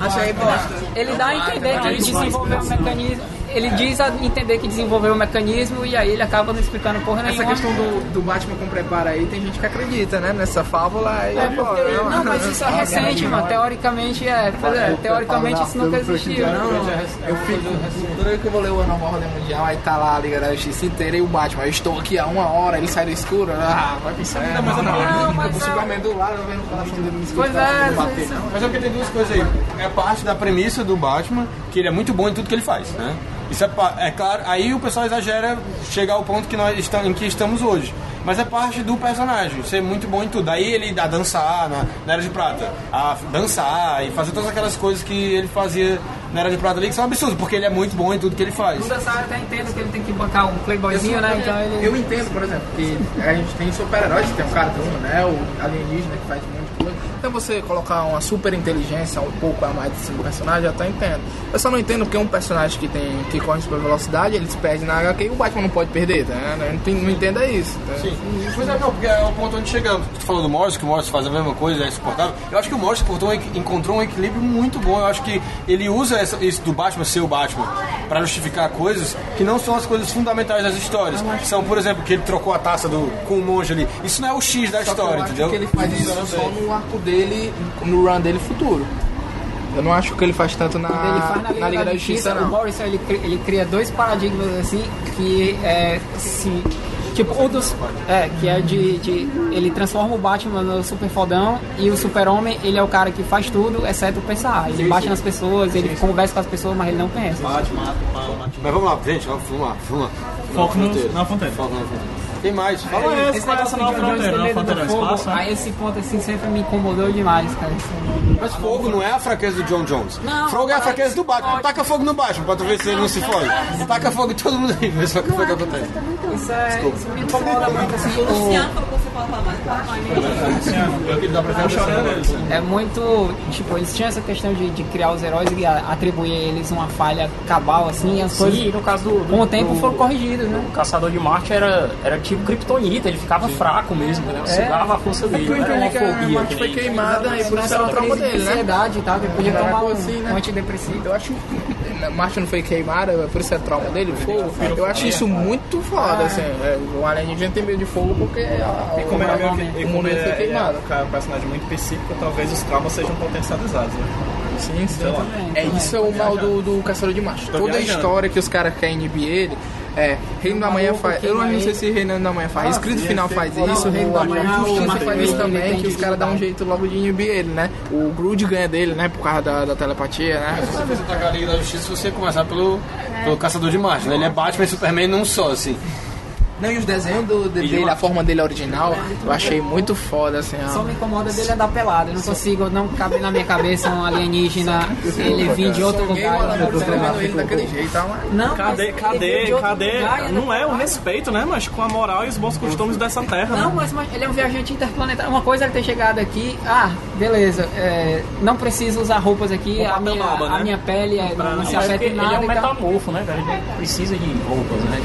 Achei bosta. Ele dá a entender que ele desenvolveu um mecanismo... Ele diz a entender que desenvolveu um mecanismo e aí ele acaba não explicando porra Essa nenhuma. questão do, do Batman com preparo aí, tem gente que acredita, né? Nessa fábula e É porque, não, mas isso é recente, mano. Teoricamente é. Pois é, teoricamente isso nunca existiu. Não, não, eu fico. Toda vez que eu vou ler o Nova Ordem Mundial, aí tá lá a Liga da Justiça inteira e o Batman. Eu estou aqui há uma hora, ele sai do escuro. Ah, vai pensar. É, mas não, não, não, mas eu é- Superman do lado, eu vendo o coração dele no escuro. Pois o é, isso- Mas é porque tem duas coisas aí. É parte da premissa do Batman, que ele é muito bom em tudo que ele faz, né? Isso é, é claro, aí o pessoal exagera chegar ao ponto que nós estamos, em que estamos hoje. Mas é parte do personagem, ser muito bom em tudo. Aí ele a dançar na, na Era de Prata, a dançar e fazer todas aquelas coisas que ele fazia na Era de Prata ali, que são absurdos, porque ele é muito bom em tudo que ele faz. O dançar até entendo que ele tem que bancar um playboyzinho, né? Então ele. Eu entendo, por exemplo, que a gente tem super-heróis, tem o Cartoon, né? O alienígena que faz um monte de coisa. Então você colocar uma super inteligência um pouco a mais desse personagem, eu até entendo. Eu só não entendo porque um personagem que tem que corre super velocidade, ele se perde na HQ e o Batman não pode perder, né? Eu não, entendo- não entendo é isso. né? Sim. Pois é, não, porque é o ponto onde chegamos. Tu falou do Morris, que o Morris faz a mesma coisa, é insuportável. Eu acho que o Morris encontrou um, equilíbrio muito bom. Eu acho que ele usa essa- isso do Batman ser o Batman pra justificar coisas que não são as coisas fundamentais das histórias. São, por exemplo, que ele trocou a taça do, com o monge ali. Isso não é o X da Só história, entendeu? que ele faz isso só no arco dele, no run dele futuro. Eu não acho que ele faz tanto na, Ele faz na Liga, da, Justiça, o não. Morrison ele, ele cria dois paradigmas assim que é se tipo um dos é que é de, de ele transforma o Batman no super fodão e o super homem ele é o cara que faz tudo exceto pensar ele bate nas pessoas ele conversa com as pessoas mas ele não pensa Mas vamos lá, gente, vamos lá, vamos lá. Foco no- na fronteira. Foco na fronteira. Tem mais, fala aí. esse negócio não é de John Jones fronteira, ter não é medo do fronteira, é fogo, espaço, né? a esse ponto assim sempre me incomodou demais cara Mas fogo não é a fraqueza do John Jones. Não, fogo é a fraqueza do Batman. Taca fogo no Batman pra tu ver se ele não se fode. Taca fogo em todo mundo aí, vê só o que foi que acontece. isso, é, isso me incomoda muito assim o- Luciano É muito. Tipo, eles tinham essa questão de, de criar os heróis e a- atribuir a eles uma falha cabal, assim, e as coisas. Sim, no caso do, do- Com o tempo do- foram corrigidos, né? O Caçador de Marte era, era tipo Kryptonita, ele ficava fraco mesmo, né? Sugava a força dele. Eu Não era uma que a fobia. Marte foi queimada e por isso era crise de dele, né? ansiedade e tal, que podia tomar um, assim, né? um antidepressivo. Eu acho Marte não foi queimada, por isso é trauma dele, fogo. Eu acho isso muito foda, assim. É, o alienígena tem medo de fogo porque a, como é meio que- e o como é, queimado. é um personagem muito psíquico, talvez os traumas sejam potencializados, né? Sim, sim. lá. É isso é o mal do, do Caçador de Marte. Toda a viajando. história que os caras querem inibir ele é Reino da Manhã faz. Eu não sei se Reino da Manhã faz. Escrito final faz isso, Reino da Manhã Justiça faz isso também, que os caras dão um jeito logo de inibir ele, né? O Groot ganha dele, né? Por causa da, da telepatia, né? Se você atacar a Liga da Justiça, você começar pelo, pelo Caçador de Marte, né? Ele é Batman e Superman num só, assim. Não, e os desenhos do, de- dele, a forma dele original, eu achei muito foda, assim, Só me incomoda dele andar pelado. Eu não consigo, não cabe na minha cabeça um alienígena, ele vir de outro lugar. Ele tá? Não, Cadê, cadê, ele cadê? Não é o respeito, né, mas com a moral e os bons costumes dessa terra, Não, né? mas, mas ele é um viajante interplanetário. Uma coisa é ele ter chegado aqui, ah, beleza, é, não preciso usar roupas aqui, a minha, Melaba, né? a minha pele é, não, se Mas afeta em ele é nada um metamorfo, né, cara? Ele não precisa de roupas, né?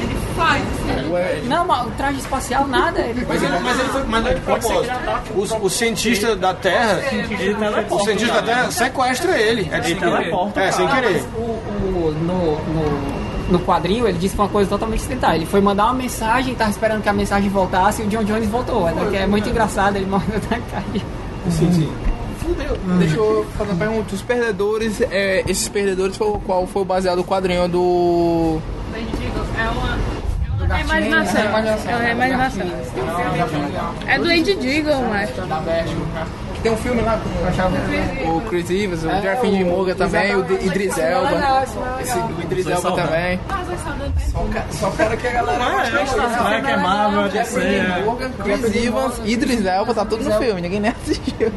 Não, mas o traje espacial nada. Ele Mas ele, mas ele foi mas é de propósito. O, o cientista da Terra, Ele o cientista da Terra sequestra ele. É sem querer. teleporta, É, sem querer. o, o- no, no, no quadrinho ele disse uma coisa totalmente acidental. Ele foi mandar uma mensagem, tava esperando que a mensagem voltasse e o John Jones voltou. né, Que é muito engraçado, ele manda na cara. Fudeu. Deixa eu fazer uma pergunta. Os perdedores, é, esses perdedores, foi, o- qual foi o baseado no quadrinho do. É uma. É imaginação. É uma imaginação. É do Vertigo, né? Que tem um filme lá com o Chris Evans, o Jeff de Morgan também, o Idris Elba. Esse do Idris Elba também. Só fora que a galera Não é, é que é Marvel, DC, é... Morgan, Chris Evans, Idris Elba, tá tudo no filme, ninguém nem assistiu.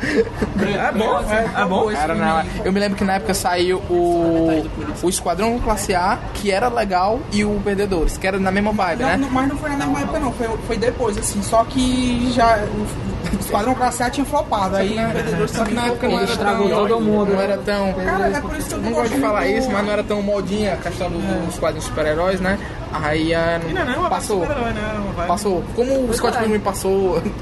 É bom, é, é bom. Cara, não, eu me lembro que na época saiu o, o Esquadrão Classe A, que era legal, e o Perdedores, que era na mesma vibe, Não, né? não, mas não foi na mesma época não, foi, foi depois, assim, só que já o Esquadrão Classe A tinha flopado, aí Só que na época não era estragou tão, todo mundo. Não era tão. Cara, é por isso que eu não gosto de falar isso, mas não era tão modinha a questão dos quadrinhos super-heróis, né? Aí Não é passou. né? Uma vibe- Passou. Como o Scott Pilgrim passou.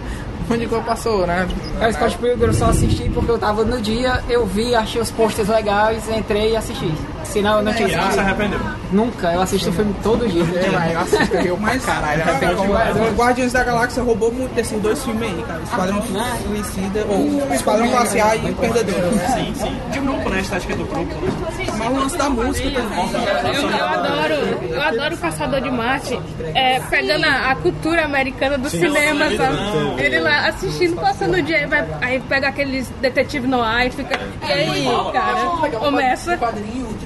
O único passou, né? É, o Scott Pilgrim eu só assisti porque eu tava no dia, eu vi, achei os posters legais, entrei e assisti. Senão eu não E se assistido. arrependeu. Nunca, eu assisto o filme todo dia. É, eu assisto eu Mas, caralho, não cara, como. o Guardiões da Galáxia roubou muito desses dois filmes aí, cara. Esquadrão Suicida, ou Esquadrão Classe A e Perdedores. Sim, sim. De grupo, né? A estética do grupo, né? Mas o lance da música também. Eu, eu adoro, eu adoro o Caçador de Marte, é, pegando a, a cultura americana do cinema, sabe? Ele lá assistindo, passando o dia, aí, vai, aí pega aqueles detetive no ar e fica. E aí, cara, começa.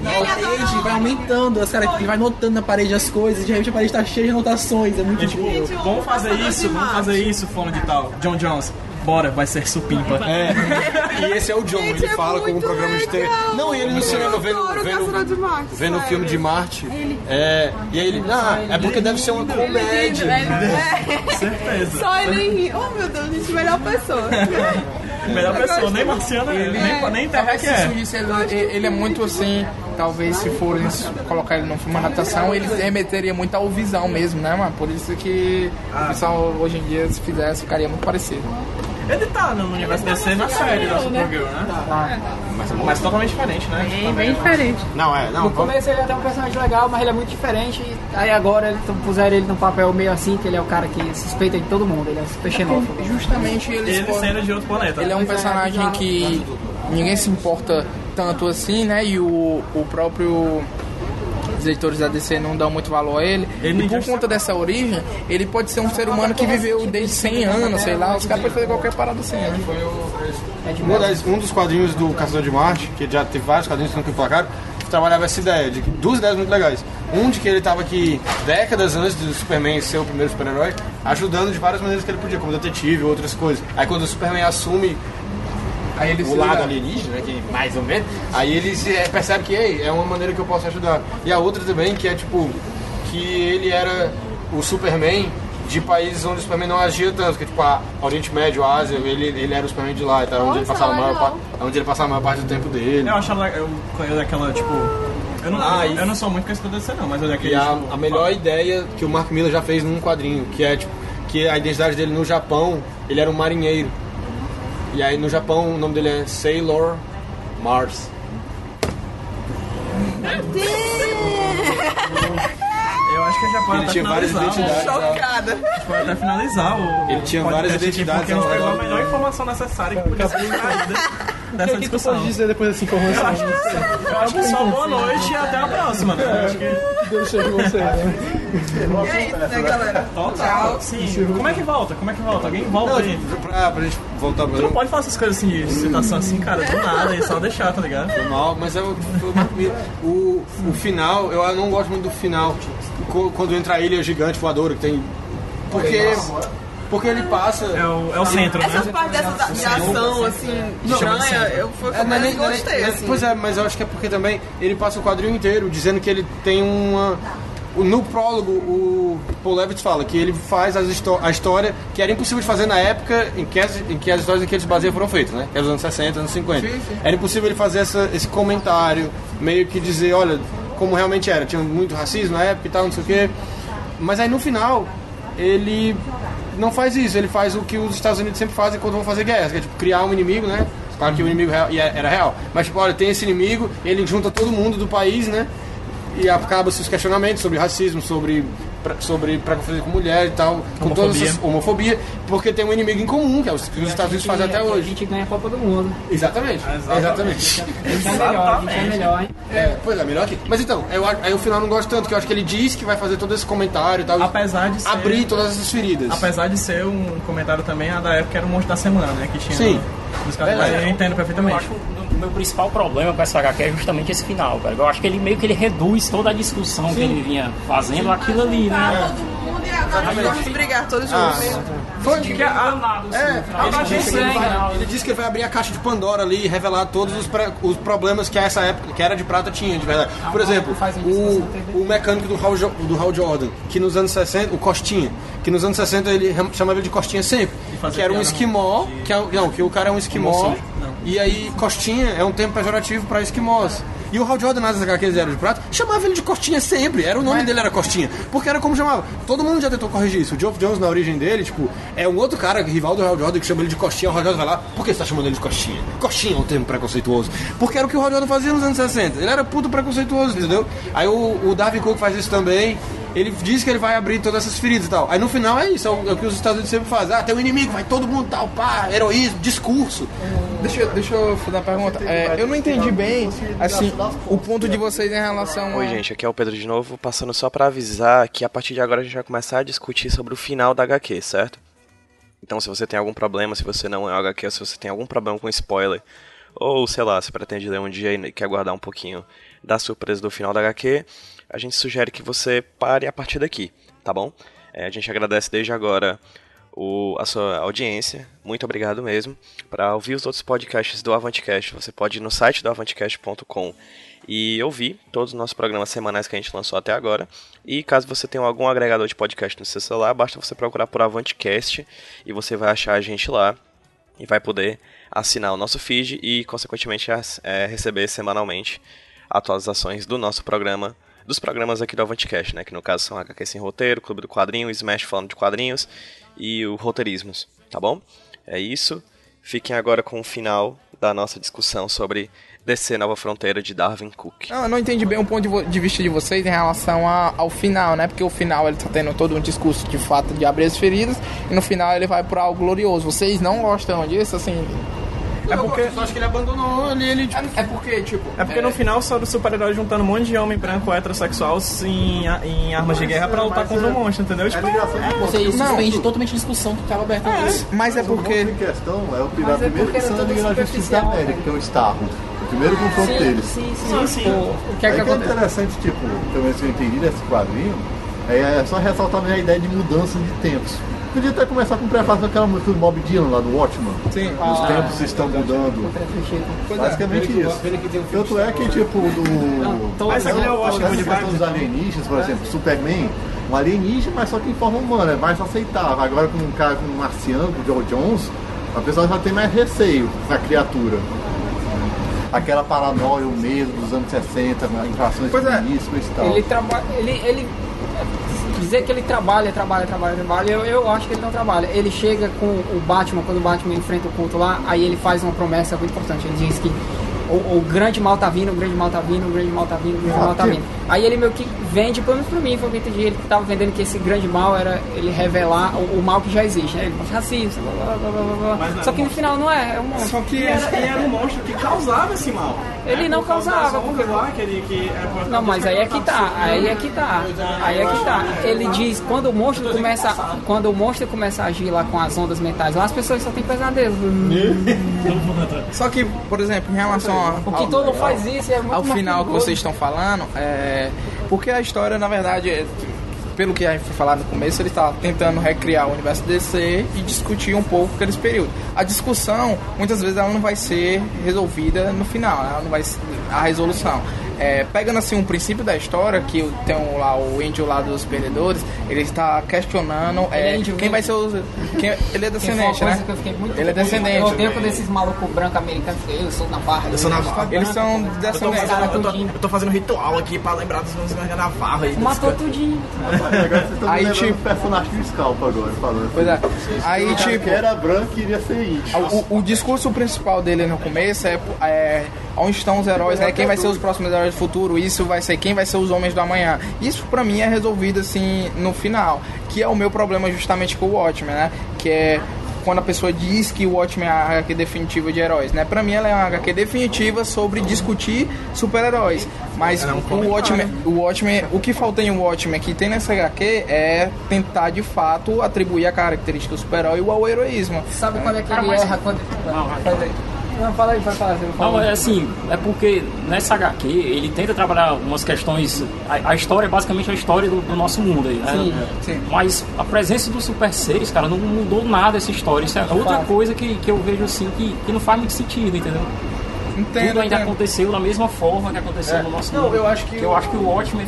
Na parede, vai aumentando, as cara, ele vai notando na parede as coisas, de repente a parede tá cheia de anotações, é muito E, tipo, vamos fazer isso, vamos fazer isso, fulano de tal. John Jones, bora, vai ser supimpa. É. E esse é o John, ele é fala como um programa de TV. legal. Não, e ele no cinema vendo, vendo, Marte, vendo o filme de Marte. É, e aí ele, ah, é porque deve ser uma comédia. É, Certeza. só ele ri. Oh meu Deus, gente, melhor pessoa. Melhor pessoa, nem marciana, nem, nem terra que é. ele, ele é muito assim, talvez se for colocar ele num filme de natação, ele remeteria muito ao visão mesmo, né, mano? Por isso que o pessoal hoje em dia, se fizesse, ficaria muito parecido. Ele tá no universo DC na série da Supergirl, né? Mas, mas totalmente diferente, né? Bem, bem diferente. Não, é, não. No começo ele é até um personagem legal, mas ele é muito diferente. Aí agora eles tão- puseram ele num papel meio assim, que ele é o cara que suspeita de todo mundo, ele é super xenófobo. Justamente eles Ele sendo de outro planeta. Ele é um é, personagem que ninguém se importa tanto assim, né? E o, o próprio os leitores da DC não dão muito valor a ele. Ele e por conta dessa origem, ele pode ser um ser humano que viveu desde 100 anos, sei lá. Os caras podem fazer qualquer parada assim, né? Uma das- um dos quadrinhos do Caçador de Marte, que já teve vários quadrinhos que nunca emplacaram, trabalhava essa ideia, de duas ideias muito legais. Um de que ele estava aqui décadas antes do Superman ser o primeiro super-herói, ajudando de várias maneiras que ele podia, como detetive outras coisas. Aí quando o Superman assume Aí ele o lado alienígena, né, que mais ou menos, aí ele se, é, percebe que Ei, é uma maneira que eu posso ajudar. E a outra também, que é tipo, que ele era o Superman de países onde o Superman não agia tanto, que tipo a Oriente Médio, a Ásia, ele, ele era o Superman de lá, e tal, onde, ele passava a maior, onde ele passava a maior parte do tempo dele. Eu acho ela, eu conheço aquela, tipo. Eu não, Ah, eu, eu não sou muito conhecido DC, não, mas eu daquele. E a, tipo, a melhor ideia que o Mark Miller já fez num quadrinho, que é tipo, que a identidade dele no Japão, ele era um marinheiro. E aí no Japão o nome dele é Sailor Mars. Eu acho que já pode Ele até tinha várias identidades. Chocada. Pode até finalizar o. Ele tinha várias identidades Porque a gente pegou a melhor informação necessária que podia ser dessa discussão. dizer depois dessa informação? Eu acho que, eu acho que só boa noite e até a próxima. Né? Eu acho que Deus com você. né? E é isso, né, galera? total. Sim. Como é que volta? Como é que volta? Alguém volta Não, aí. pra, pra gente voltar Tu não pode falar essas coisas assim de citação assim, cara, do nada, e só deixar, tá ligado? mal, mas é o, foi o final, eu não gosto muito do final. Quando entra a ilha gigante voadora, que tem Porque, porque ele passa. É o, é o centro, Essa né? parte dessa de ação, assim, estranha, eu que É, eu não é não é gostei, é, assim. Pois é, mas eu acho que é porque também ele passa o quadrinho inteiro dizendo que ele tem uma. No prólogo, o Paul Levitz fala que ele faz as histó- a história que era impossível de fazer na época em que as, em que as histórias em que eles baseiam foram feitas, né? Que era os anos 60, anos 50. Era impossível ele fazer essa- esse comentário, meio que dizer, olha, como realmente era. Tinha muito racismo na época e tal, não sei o quê. Mas aí no final, ele não faz isso, ele faz o que os Estados Unidos sempre fazem quando vão fazer guerra, que é tipo criar um inimigo, né? Claro que o inimigo é- era real, mas tipo, olha, tem esse inimigo, ele junta todo mundo do país, né? E acaba-se os questionamentos sobre racismo, sobre, pra- sobre preconceito com mulher e tal, com todas Homofobia. essas homofobia, porque tem um inimigo em comum, que é os que os Estados Unidos fazem até A hoje. gente ganha a Copa do Mundo. Exatamente. Exatamente. A gente é melhor, a gente é melhor, hein? É, pois é, melhor aqui. Mas então, eu, acho- aí o final eu não gosto tanto, que eu acho que ele diz que vai fazer todo esse comentário e tal. Apesar de ser- Abrir todas essas feridas. Apesar de ser um comentário também, a da época era o monstro da semana, né? Que tinha Sim. Mas eu entendo Eu perfeitamente. acho que o meu principal problema com essa HQ é justamente esse final, cara. Eu acho que ele meio que ele reduz toda a discussão que ele vinha fazendo aquilo ali, né? Vamos brigar todos Ah, juntos. Foi que a, assim, é, no final. ele, disse que ele, Ele vai, ele disse que vai abrir a caixa de Pandora ali e revelar todos os, os problemas que essa época, que era de prata, tinha, de verdade. Por exemplo, o, o mecânico do Hal, Jo- do Hal Jordan, que nos anos 60, o Costinha, que nos anos 60 ele chamava ele de Costinha sempre, que era um esquimó, que é, não, que o cara é um esquimó, e aí Costinha é um termo pejorativo para esquimós. E o Hal Jordan, nas HQs Era de Prata, chamava ele de Costinha sempre. Era o nome dele era Costinha. Porque era como chamava. Todo mundo já tentou corrigir isso. O Geoff Jones, na origem dele, tipo, é um outro cara, rival do Hal Jordan, que chama ele de Costinha. O Hal Jordan vai lá, por que você tá chamando ele de Costinha? Costinha é um termo preconceituoso. Porque era o que o Hal Jordan fazia nos anos 60. Ele era puto preconceituoso, entendeu? Aí o, o Darwin Cook faz isso também. Ele diz que ele vai abrir todas essas feridas e tal. Aí no final é isso, é o, é o que os Estados Unidos sempre fazem. Ah, tem um inimigo, vai todo mundo tal, pá, heroísmo, discurso. Deixa, eu- deixa eu fazer uma pergunta. É, eu não entendi bem, assim, o ponto de vocês em relação a... Oi, gente, aqui é o Pedro de novo, passando só pra avisar que a partir de agora a gente vai começar a discutir sobre o final da HQ, certo? Então, se você tem algum problema, se você não é HQ, se você tem algum problema com spoiler, ou sei lá, se pretende ler um dia e quer guardar um pouquinho da surpresa do final da HQ, a gente sugere que você pare a partir daqui, tá bom? É, a gente agradece desde agora o- a sua audiência. Muito obrigado mesmo. Para ouvir os outros podcasts do Avantcast, você pode ir no site do avantcast.com e ouvir todos os nossos programas semanais que a gente lançou até agora. E caso você tenha algum agregador de podcast no seu celular, basta você procurar por Avantcast e você vai achar a gente lá e vai poder assinar o nosso feed e, consequentemente, é, receber semanalmente atualizações do nosso programa, dos programas aqui do Avantcast, né? Que no caso são HQ Sem Roteiro, Clube do Quadrinho, Smash falando de quadrinhos e o Roteirismos, tá bom? É isso. Fiquem agora com o final da nossa discussão sobre DC Nova Fronteira de Darwin Cook. Não, eu não entendi bem o ponto de, de vista de vocês em relação a- ao final, né? Porque o final ele tá tendo todo um discurso de fato de abrir as feridas e no final ele vai pra algo glorioso. Vocês não gostam disso, assim? É porque, Eu acho que ele abandonou ele, ele tipo, É, é porque, tipo. é porque no final só do super-herói juntando um monte de homem branco heterossexual em, em armas de guerra pra lutar contra o monstro, entendeu? Tipo, Você Não, suspende totalmente a discussão que estava aberta antes. Mas é porque. em questão é o Mas pirata é primeiro pensando tudo na Justiça da superficial, América, né? que é o Starro. O primeiro confronto deles. Sim, sim, Sim, sim. sim. O que é que que é acontece? interessante, tipo, pelo menos que eu entendi desse quadrinho, é só ressaltar a ideia de mudança de tempos. Podia até começar com um prefácio com aquela música do Bob Dylan lá do Watchman. Sim. Os tempos estão mudando. Basicamente isso. Tanto é que, tipo, do. Todos- Mas aquele é o Watchman Essa de questão dos alienígenas, por exemplo, Superman, um alienígena, mas só que em forma humana, é mais aceitável. Agora com um cara com um marciano, com o Joe Jones, a pessoa já tem mais receio com a criatura. Aquela paranoia, o medo dos anos 60, invasões Pois é. e tal. Ele trabalha. Ele, ele. Dizer que ele trabalha, trabalha, trabalha, trabalha, eu, eu acho que ele não trabalha. Ele chega com o Batman, quando o Batman enfrenta o culto lá, aí ele faz uma promessa muito importante. Ele diz que o, o grande mal tá vindo, o grande mal tá vindo, o grande mal tá vindo, o grande mal tá vindo. Aí ele meio que vende, pelo menos pra mim, foi o que eu entendi, ele tava vendendo que esse grande mal era ele revelar o, o mal que já existe, né? Ele fala racista, blá, blá, blá, blá, blá, Só é que no final não é, é um monstro. Só que era, e era um monstro que causava esse mal. Ele não causava, porque- é Não, mas aí é que tá, aí é que tá, aí é que tá. Ele diz, quando o monstro começa, quando o monstro começa a agir lá com as ondas mentais, lá as pessoas só têm pesadelo. Só que, por exemplo, em relação a, O que todo faz isso é muito ao final que vocês estão falando, é porque a história, na verdade, é- pelo que a gente foi falar no começo, ele está tentando recriar o universo DC e discutir um pouco aqueles períodos. A discussão, muitas vezes, ela não vai ser resolvida no final, ela não vai a resolução. É, pegando assim um princípio da história, que tem um, lá o índio lá dos perdedores, ele está questionando é, Ele é índio quem vai ser os. Quem, ele é descendente, né? que eu fiquei muito Ele é descendente. Eu odeio quando esses malucos brancos americanos eu sou Navarra. Eu sou Navarra. Eles são Eu tô, descendentes. fazendo, eu, tô, eu tô fazendo ritual aqui pra lembrar dos meus da Navarra aí. Matou tudinho. Agora vocês estão Aí, tipo- do personagem do Scalpo agora, falando. Pois é. Aí, O cara tipo. que era branco e iria ser índio. O, o discurso principal dele no começo é, é onde estão os heróis, né? Quem vai ser os próximos heróis do futuro? Isso vai ser quem vai ser os homens do amanhã. Isso pra mim é resolvido assim no final, que é o meu problema justamente com o Watchmen, né? Que é quando a pessoa diz que o Watchmen é a HQ definitiva de heróis, né? Pra mim ela é uma HQ definitiva sobre discutir super-heróis. Mas o Watchmen, o Watchmen, o que falta em Watchmen que tem nessa HQ é tentar de fato atribuir a característica do super-herói ao heroísmo. Sabe quando é que Cara, ele erra? Quando... Não, Não, fala aí, pode falar. Não, é assim, é porque nessa HQ ele tenta trabalhar umas questões. A, a história é basicamente a história do, do nosso mundo aí, né? Sim, sim. Mas a presença do Super 6, cara, não mudou nada essa história. Isso é outra coisa que, que eu vejo assim que, que não faz muito sentido, entendeu? Entendo, Tudo ainda entendo. aconteceu da mesma forma que aconteceu no nosso Não, mundo. eu acho que eu o- acho que o Watchmen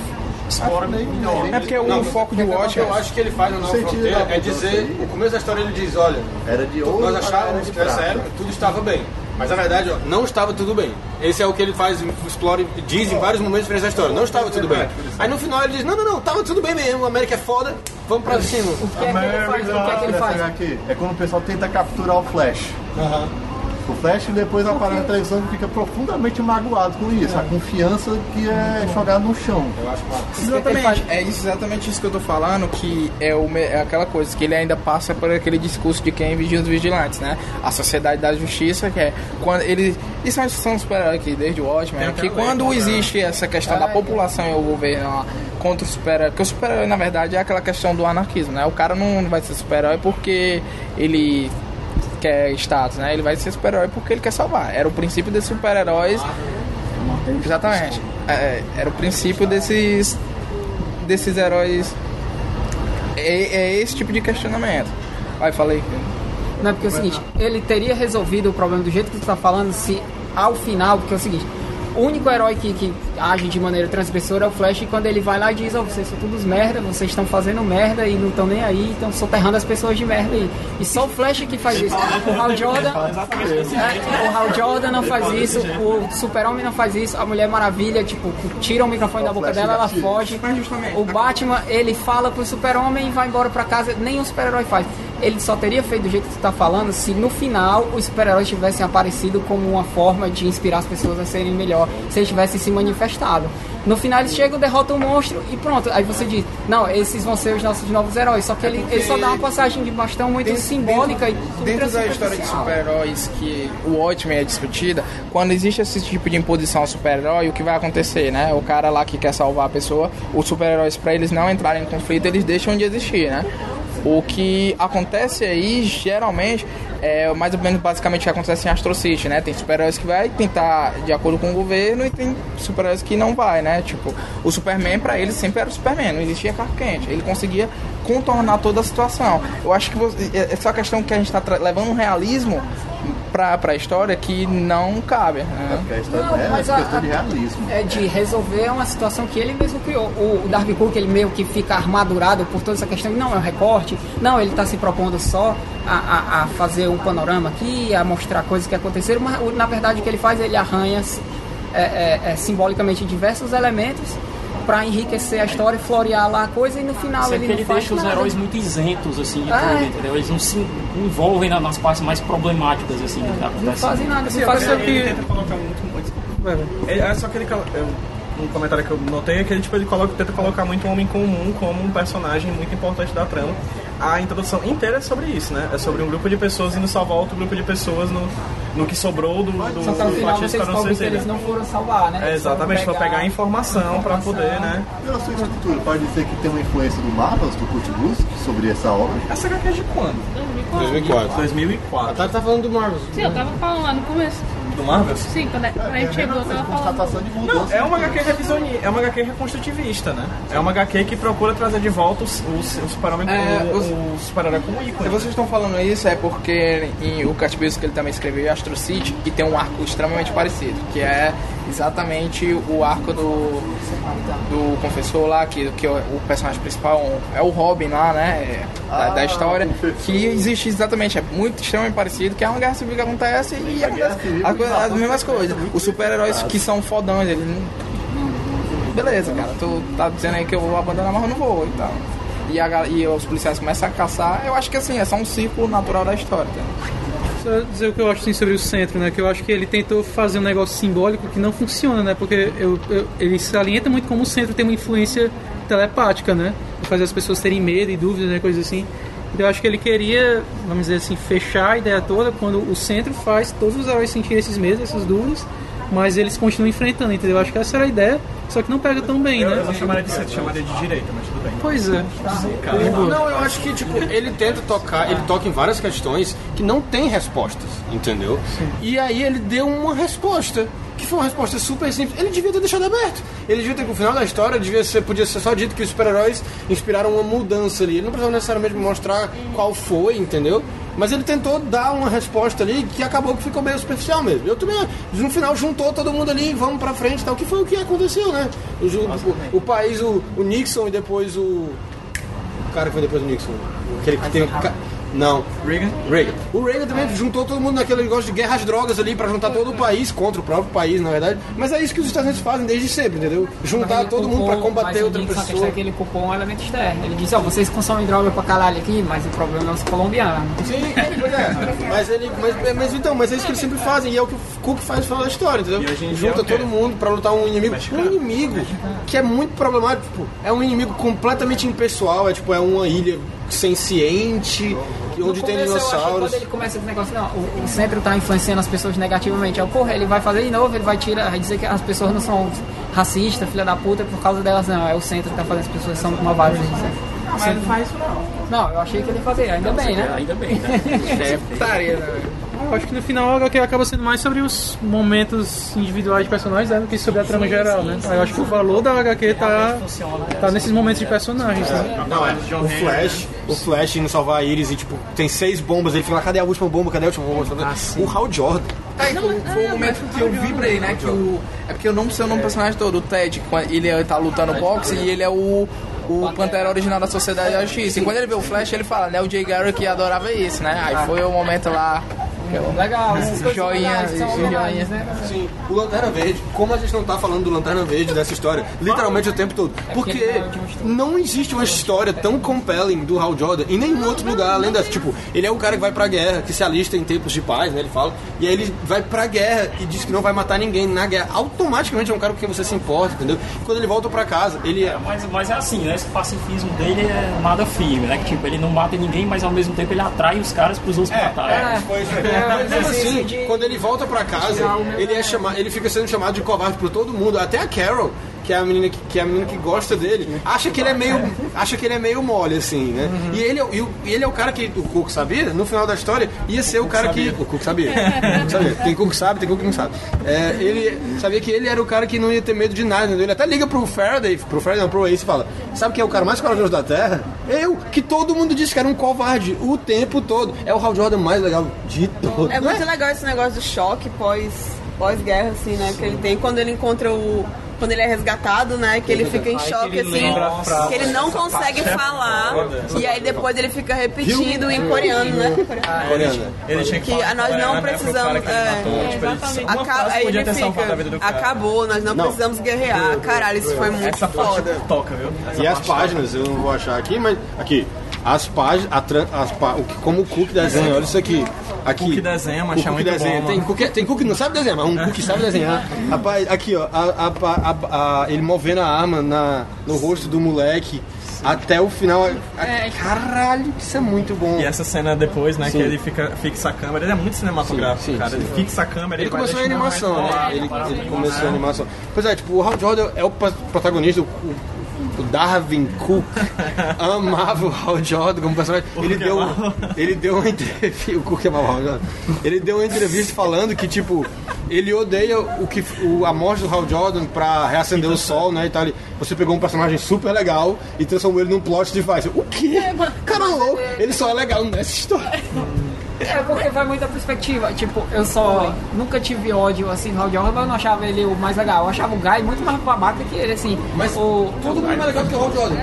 explora melhor. É porque o foco de Watchmen eu acho que ele faz na Nova Sentido Fronteira é dizer, o começo da história ele diz, olha, Era de ouro, nós achávamos que essa prata. época tudo estava bem. Mas na verdade, ó, não estava tudo bem. Esse é o que ele faz, explora e diz em vários momentos diferentes da história. Não estava tudo bem. Aí no final ele diz, não, não, não, estava tudo bem mesmo, a América é foda, vamos pra cima. O que é que ele faz? O que é que ele faz? É quando o pessoal tenta capturar o Flash. O Flash depois aparece na televisão e fica profundamente magoado com isso. A confiança que é jogada no chão. Exatamente. É isso, exatamente isso que eu tô falando, que é, o, é aquela coisa, que ele ainda passa por aquele discurso de quem vigia os vigilantes, né? A sociedade da justiça, que é quando ele. Isso é uma discussão super aqui, desde o Watchmen, né? que quando existe essa questão da população e o governo contra o super-herói, porque o super-herói, na verdade, é aquela questão do anarquismo, né? O cara não vai ser super-herói porque ele quer status, né? Ele vai ser super-herói porque ele quer salvar. Era o princípio desses super-heróis. Exatamente. É, era o princípio desses desses heróis. É, é esse tipo de questionamento. Vai, falei. Não, porque é o seguinte, ele teria resolvido o problema do jeito que tu tá falando se ao final, porque é o seguinte, o único herói que, que age de maneira transgressora é o Flash e quando ele vai lá e diz, ó, vocês são todos merda, vocês estão fazendo merda e não estão nem aí, estão soterrando as pessoas de merda aí. E só o Flash que faz isso. O Hal Jordan. É, o Hal Jordan não faz isso, o Super-Homem não faz isso, a Mulher Maravilha, tipo, tira o microfone da boca dela, ela foge. O Batman, ele fala pro Super-Homem e vai embora pra casa, nenhum super-herói faz. Ele só teria feito do jeito que tu tá falando se no final os super-heróis tivessem aparecido como uma forma de inspirar as pessoas a serem melhor, se eles tivessem se manifestado. No final eles chegam, derrotam o monstro e pronto. Aí você diz, não, esses vão ser os nossos novos heróis. Só que ele, ele só dá uma passagem de bastão muito simbólica e Dentro da história de super-heróis que o Watchmen é discutida, quando existe esse tipo de imposição ao super-herói, o que vai acontecer, né? O cara lá que quer salvar a pessoa, os super-heróis, pra eles não entrarem em conflito, eles deixam de existir, né? O que acontece aí, geralmente, é mais ou menos basicamente o que acontece em Astro City, né? Tem super-heróis que vai tentar de acordo com o governo e tem super-heróis que não vai, né? Tipo, o Superman pra ele sempre era o Superman, não existia carro quente. Ele conseguia contornar toda a situação. Eu acho que você, essa questão que a gente tá tra- levando um realismo pra, pra história que não cabe, né? Porque a história Não, é mas a- questão a- de realismo. É de resolver uma situação que ele mesmo criou. O, o Darby Cook, ele meio que fica armadurado por toda essa questão. Não, é um recorte. Não, ele está se propondo só a, a, a fazer um panorama aqui, a mostrar coisas que aconteceram. Mas, na verdade, o que ele faz, ele arranha é, é, é, simbolicamente diversos elementos para enriquecer a história e florear lá a coisa. E no final Sempre ele que não ele faz deixa os nada. heróis muito isentos, assim, de É. tudo, entendeu? Eles não se envolvem na- nas partes mais problemáticas, assim, que tá Não acontecendo. fazem nada. Assim, Não fazem ele, tenta colocar muito, muito. É, é só que ele. um comentário que eu notei é que ele, tipo, ele coloca, tenta colocar muito o homem comum como um personagem muito importante da trama. A introdução inteira é sobre isso, né? É sobre um grupo de pessoas indo salvar outro grupo de pessoas no, no que sobrou do, do, Só que no do final Batismo vocês para descobrem que eles não foram salvar, né? É, exatamente, pra pegar a informação, pra informação. poder, né? Pela sua estrutura, pode dizer que tem uma influência do Marvel, do Kurt Busiek? sobre essa obra? Essa HQ é de quando? 2004. 2004. A Tati tá falando do Marvel. Sim, eu tava falando lá no começo. Do Marvel? Sim, quando a, quando a gente chegou, eu tava falando. Constatação de Não, é uma HQ revisionista, é uma HQ reconstrutivista, né? É uma HQ que procura trazer de volta os, os, o super-homem É, os- como ícone. Se vocês estão falando isso é porque em o Cat que ele também escreveu em Astro City e tem um arco extremamente parecido, que é exatamente o arco do, do confessor lá, que, que o, o personagem principal é o Robin lá, né? Da, da história, que existe exatamente, é muito extremamente parecido, que é uma guerra civil que acontece e acontece as, mesmas coisas. Os super-heróis que são fodões, eles não beleza, cara, tu tá dizendo aí que eu vou abandonar, mas eu não vou e tal. E, a e os policiais começam a caçar, eu acho que assim, é só um ciclo natural da história. Tá? Só dizer o que eu acho assim, sobre o centro, né? Que eu acho que ele tentou fazer um negócio simbólico que não funciona, né? Porque eu, eu- ele salienta muito como o centro tem uma influência telepática, né? Fazer as pessoas terem medo e dúvidas, né? Coisas assim. Então eu acho que ele queria, vamos dizer assim, fechar a ideia toda quando o centro faz todos os heróis sentirem esses medos, essas dúvidas, mas eles continuam enfrentando, entendeu? Eu acho que essa era a ideia, só que não pega tão bem, Eu, né? eu não chamaria de centro, chamaria de direita, mas tudo bem. Pois é. Não, eu acho que tipo, ele tenta tocar, ele toca em várias questões que não tem respostas, entendeu? E aí ele deu uma resposta, que foi uma resposta super simples. Ele devia ter deixado aberto. Ele devia ter, no final da história, devia ser, podia ser só dito que os super-heróis inspiraram uma mudança ali. Ele não precisava necessariamente mostrar qual foi, entendeu? Mas ele tentou dar uma resposta ali que acabou que ficou meio superficial mesmo. Eu também, no final, juntou todo mundo ali, vamos pra frente e tal, que foi o que aconteceu, né? O, o, o país, o, o Nixon e depois o. O cara que foi depois do Nixon. Aquele que tem. Não. Reagan? Reagan. O Reagan também juntou todo mundo naquele negócio de guerra às drogas ali pra juntar todo o país contra o próprio país, na verdade. Mas é isso que os Estados Unidos fazem desde sempre, entendeu? Juntar todo mundo pra culpou- combater mas outra pessoa. é que ele culpou um elemento externo. Ele disse, ó, vocês consomem droga pra caralho aqui, mas o problema é os colombianos. Sim, pois é. Mas ele. Mas, mas então, mas é isso que eles sempre fazem, e é o que o Cook faz no final da história, entendeu? Junta é todo mundo pra lutar um inimigo. Mexicano. Um inimigo que é muito problemático, tipo, é um inimigo completamente impessoal, é tipo, é uma ilha senciente, onde tem dinossauros. Quando ele começa esse negócio, não, o, o centro tá influenciando as pessoas negativamente. Aí, porra, ele vai fazer de novo, ele vai tirar, vai dizer que as pessoas não são racistas, filha da puta, por causa delas, não. É o centro que tá fazendo as pessoas são malvadas. Mas não faz isso não. Não, eu achei que ele ia fazer, ainda bem, né? Ainda bem, né? É putaria, né? Eu acho que no final a HQ acaba sendo mais sobre os momentos individuais de personagens né, do que sobre a trama geral, né? Aí Eu acho que o valor da HQ tá, tá nesses momentos de personagens, né? Não, é. O Flash, o Flash indo salvar a Iris e, tipo, tem seis bombas. Ele fica lá, cadê a última bomba? Cadê a última bomba? o Hal Jordan. Aí foi, foi o momento que eu vibrei, né? Que o, é porque eu não sei o nome do personagem todo. O Ted, ele tá lutando boxe e ele é o, o Pantera original da Sociedade da Justiça. E quando ele vê o Flash, ele fala, né? O Jay Garrick adorava isso, né? Aí foi o momento lá. Que Legal, essas coisas Joinha, legais, são joinha. homenagens, né? Sim, o Lanterna Verde. Como a gente não tá falando do Lanterna Verde dessa história, literalmente o tempo todo. Porque não existe uma história tão compelling do Hal Jordan em nenhum outro lugar além dessa. Tipo, ele é o cara que vai pra guerra, que se alista em tempos de paz, né? Ele fala. E aí ele vai pra guerra e diz que não vai matar ninguém na guerra. Automaticamente é um cara com quem você se importa, entendeu? E quando ele volta pra casa, ele é. Mas, mas é assim, né? Esse pacifismo dele é nada firme, né? Que tipo, ele não mata ninguém, mas ao mesmo tempo ele atrai os caras pros outros matarem. Foi isso aí. Mas mesmo assim, quando ele volta pra casa, ele é chamado, ele fica sendo chamado de covarde por todo mundo, até a Carol, que é a menina que, que é a menina que gosta dele, acha que ele é meio, acha que ele é meio mole assim, né? E ele, é o- e, o- e ele é o cara que o Cook sabia, no final da história, ia ser o cara que o Cook sabia. O sabia. Tem Cook que sabe, tem Cook que não sabe. É, ele sabia que ele era o cara que não ia ter medo de nada, entendeu? Ele até liga pro Faraday, pro Faraday não, pro Ace e fala: "Sabe quem é o cara mais corajoso da Terra? Eu, que todo mundo disse que era um covarde o tempo todo. É o Hal Jordan mais legal de todos. É muito legal esse negócio do choque pós, pós-guerra, assim, né? Que ele tem quando ele encontra o. Quando ele é resgatado, né? Que ele fica em choque, assim. Que ele não consegue falar. E aí depois ele fica repetindo em coreano, né? Ele tinha Que falar nós não coreano, né, precisamos. É, Tipo, ele- uma Aca- frase aí ele fica. Acabou, nós não, precisamos guerrear. Caralho, isso foi muito foda. toca, viu? E as páginas, eu não vou achar aqui, mas aqui. As páginas, a pá- o que, como o Cook desenha, olha isso aqui. aqui Cook desenha, mas é muito desenha. bom, tem, mano. Cook, tem Cook não sabe desenhar, mas um Cook sabe desenhar. Rapaz, aqui ó, a, a- a- a- ele movendo a arma na, no rosto do moleque até o final. A- É. Caralho, isso é muito bom. E essa cena depois, né, Sim. que ele fica, fixa a câmera, ele é muito cinematográfico, Sim, sim, cara. sim. Ele fixa a câmera, Ele vai começou em deixando animação, né? claro. Ele, ele começou em animação. Pois é, tipo, o Hal Jordan é o protagonista, o, o o Darwin Cook amava o Hal Jordan como personagem. Ele deu, ele deu uma entrevista. O Cook amava o Hal Jordan. Ele deu uma entrevista falando que, tipo, ele odeia o que, o, a morte do Hal Jordan pra reacender o sol, né? E tal. Ele- Você pegou um personagem super legal e transformou ele num plot device. O quê? Cara louco! Ele só é legal nessa história. É porque vai muita perspectiva. Tipo, eu só nunca tive ódio assim no Jordan, mas eu não achava ele o mais legal. Eu achava o Guy muito mais babaca que ele, assim. Mas o, todo mundo é mais legal do que o Hal Jordan.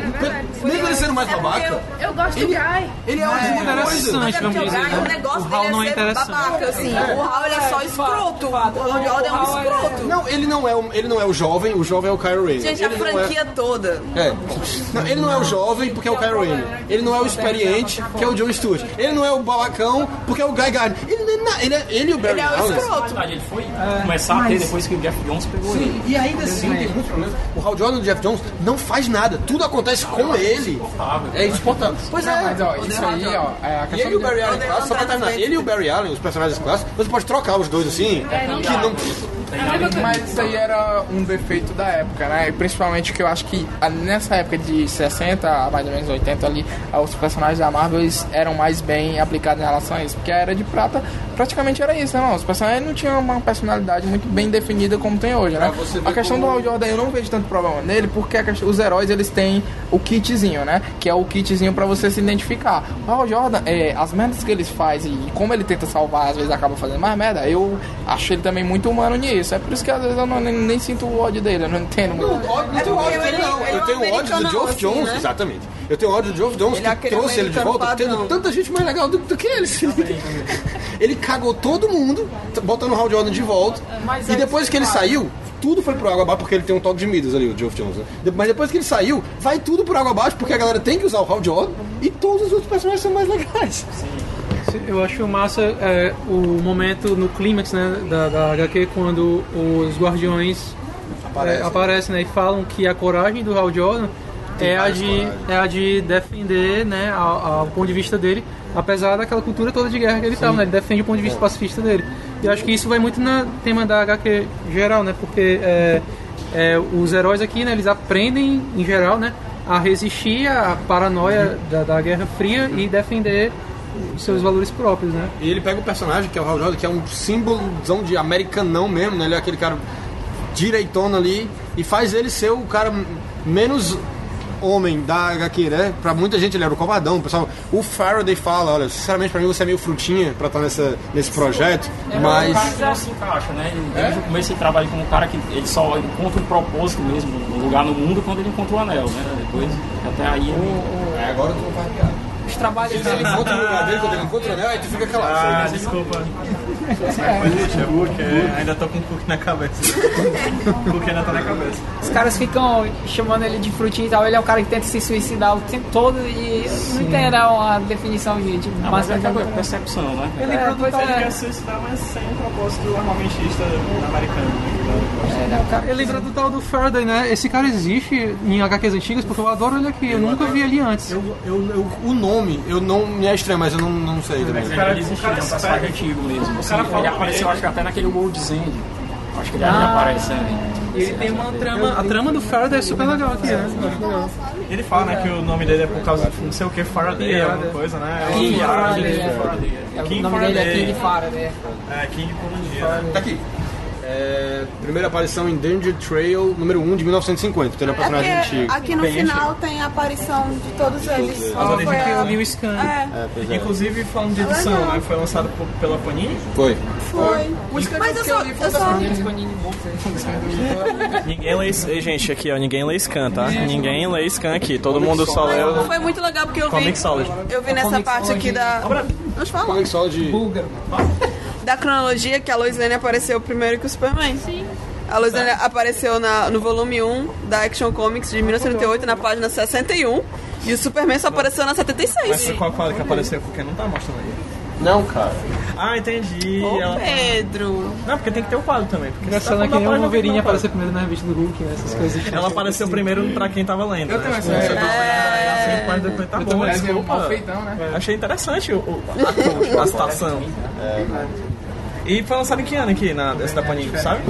Mesmo ele sendo mais babaca, Eu, eu gosto do Guy. ele é É ótimo coisa. interessante, Porque vamos o dizer. Guy, o né? negócio O dele não é é ser interessante. babaca, assim. O Hal ele é só escroto. O Hal Jordan é um escroto. Não, ele não é o, ele não é o jovem, o jovem é o Kylo Ren. Gente, a ele não é- franquia toda. É. Não, ele não é o jovem porque é o Kylo Ren. Ele não é o experiente que é o John Stewart. Ele não é o balacão porque é o Guy Gardner. Ele, não é na- ele, é, ele e o Barry Ele é o Allen. escroto. verdade, ele foi começar a ter depois que o Jeff Jones pegou Sim, ele. e ainda assim tem muitos problemas. O Hal Jordan e o Jeff Jones não faz nada. Tudo acontece com ele. É insuportável. Pois é. Mas, ó, isso aí, ó, é a E ele e o Barry Allen clássico, só pra terminar, ele e o Barry Allen, os personagens clássicos, você pode trocar os dois assim, que não... Mas isso aí era um defeito da época, né? E principalmente que eu acho que ah, nessa época de 60 a mais ou menos 80 ali, ah, os personagens da Marvel eram mais bem aplicados em relação a isso. Porque a Era de Prata praticamente era isso, né? Não? Os personagens não tinham uma personalidade muito bem definida como tem hoje, né? A questão como- do Hal Jordan eu não vejo tanto problema nele, porque questão- os heróis eles têm o kitzinho, né? Que é o kitzinho pra você se identificar. O Hal Jordan, é, as merdas que eles fazem e como ele tenta salvar, às vezes acaba fazendo mais merda, eu acho ele também muito humano nisso. É por isso que às vezes eu não, nem, nem sinto o ódio dele, eu não entendo muito. Não, ódio, não tenho ódio dele, não. é Eu tenho ódio do Geoff assim, Jones, né? exatamente. Eu tenho ódio do Geoff Jones Ele é que aquele trouxe ele de volta, tendo padrão. tanta gente mais legal do, do que ele. ele cagou todo mundo, botando o Hal Jordan de volta. Mas e é depois que ele saiu, tudo foi pro água abaixo, porque ele tem um toque de Midas ali, o Geoff Jones. Né? Mas depois que ele saiu, vai tudo pro água abaixo, porque a galera tem que usar o Hal Jordan e todos os outros personagens são mais legais. Eu acho massa é, o momento no clímax né, da, da HQ quando os guardiões é, aparecem né, e falam que a coragem do Hal Jordan é a, de, é a de defender né, ao, ao ponto de vista dele, apesar daquela cultura toda de guerra que ele estava, né, ele defende o ponto de vista pacifista dele. E eu acho que isso vai muito no tema da HQ geral, né, porque é, é, os heróis aqui né, eles aprendem, em geral, né, a resistir à paranoia da, da Guerra Fria e defender os seus valores próprios, né? E ele pega o personagem, que é o Hal Jordan, que é um símbolozão de americanão mesmo, né? Ele é aquele cara direitona ali e faz ele ser o cara menos homem da HQ, né? Pra muita gente ele era o covardão. O, pessoal, o Faraday fala, olha, sinceramente pra mim você é meio frutinha pra estar nessa, nesse projeto, É, mas... o cara que não se encaixa, né? Desde o começo ele trabalha como um cara que ele só encontra um propósito mesmo, um lugar no mundo quando ele encontra o anel, né? Depois, até aí ele... É, agora tu não faz Os trabalhos Ele encontra o lugar dele, quando ele encontra o anel, aí tu fica calado. Ah, desculpa. Mas, gente, é porque ainda tô com o cookie na cabeça. o cookie ainda tá na cabeça. Os caras ficam chamando ele de frutinho e tal. Ele é o cara que tenta se suicidar o tempo todo e não entenderam a definição de, de Ah, mas é aquela masculinidade. percepção, né? Ele É, ele é. quer suicidar, mas sem o propósito armamentista americano. É cara- Eu lembro do tal do Faraday, né? Esse cara existe em HQs antigas porque eu adoro ele aqui. Eu nunca vi ele antes. Eu, eu, eu- o nome, eu não me é estranho, mas eu não, não sei também. Mas cara- ele existe, cara é um personagem antigo mesmo. Assim, ele com apareceu, ele. acho que até naquele World's End. Acho que ele Ah. aparece né? E ele tem uma trama. A trama do Faraday é super legal aqui, né? Ele fala, né, que o nome dele é por causa de não sei o que, Faraday, alguma coisa, né? É uma King viagem Faraday, é. Faraday. É, King dele é Faraday. King Faraday. é. É, King né? Tá aqui. É, primeira aparição em Danger Trail, número 1 de 1950. Tem um É personagem porque antigo. aqui no Bem final tem a aparição de todos eles. Mas foi Aqui é a- o Lewis Kahn. É, É, é. Inclusive, falando de edição, legal. né? Foi lançado por- pela Panini. Foi. foi. Mas eu só, eu só, Ninguém lê. Ei, Gente, aqui, ó, ninguém lê scan, tá? Ninguém lê scan aqui. Todo mundo só lê o. foi muito legal porque eu vi, Comic Solid. eu vi nessa parte aqui da. Vamos falar. Comic Solid. Da cronologia que a Lois Lane apareceu primeiro que o Superman. Sim. A Lois Lane apareceu na, no volume 1 da Action Comics de 1938, na página 61. E o Superman só apareceu na 76. Mas qual quadro que apareceu? Porque não tá mostrando aí. Não, cara. Ah, entendi. Ô, Ela- Pedro. Não, porque tem que ter o quadro também. Porque Engraçado é você tá que nem o Wolverine página, aparecer primeiro na revista do Hulk, né? Essas coisas. Ela apareceu primeiro pra quem tava lendo. Eu tenho essa- é. Mas depois tá Eu bom, também, é um desculpa. mal feitão, né? Achei interessante o, o- a, a citação. E foi lançado em que ano aqui, na, esse da Panini, sabe?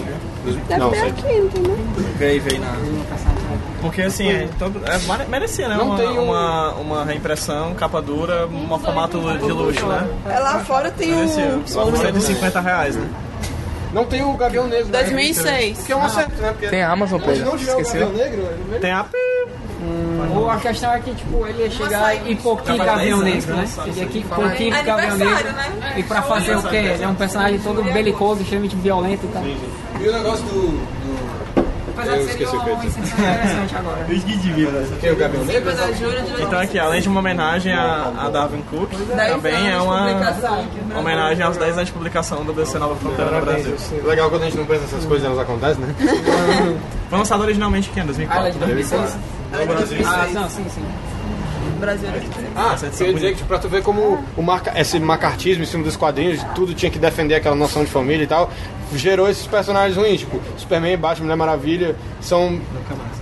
Deve Não, ter sei. aqui, entendeu? Grave aí na... Porque assim, é, todo, é, mere- merecia, né? Não uma, tem um- uma, uma reimpressão, capa dura, um formato de luxo, né? É, lá fora tem Merecia. o. Só por 150 reais, né? Não tem o Gavião Negro. né? 2006. Que é um acerto, né? Porque Tem a Amazon, Pedro. não tiver o Esqueceu? Gavião Negro, ele Tem a. Ou a questão é que, tipo, ele ia chegar e faz Gavião 10 anos Negro, né? ia aqui Kid Gavião Negro. Né? E pra fazer o quê? Ele é um personagem todo belicoso, extremamente violento e tal. E o negócio do. Apesar Eu de ser esqueci o que eu uma ia dizer. inserção interessante agora. Que é o Gavião Negro? De Então aqui, além de uma homenagem a, a Darwin Cook, 10 também é de uma homenagem aos 10 anos de publicação do DC Nova Fronteira no Brasil. Legal quando a gente não pensa essas coisas, elas acontecem, né? Foi lançado originalmente em Ah, ela é 2004. de 2006? Brasil. Ah, não, sim, sim. Brasil. Ah, eu ia dizer que pra tu ver como o marca, esse macartismo em cima dos quadrinhos, tudo tinha que defender aquela noção de família e tal, gerou esses personagens ruins, tipo, Superman, Batman, Mulher Maravilha, são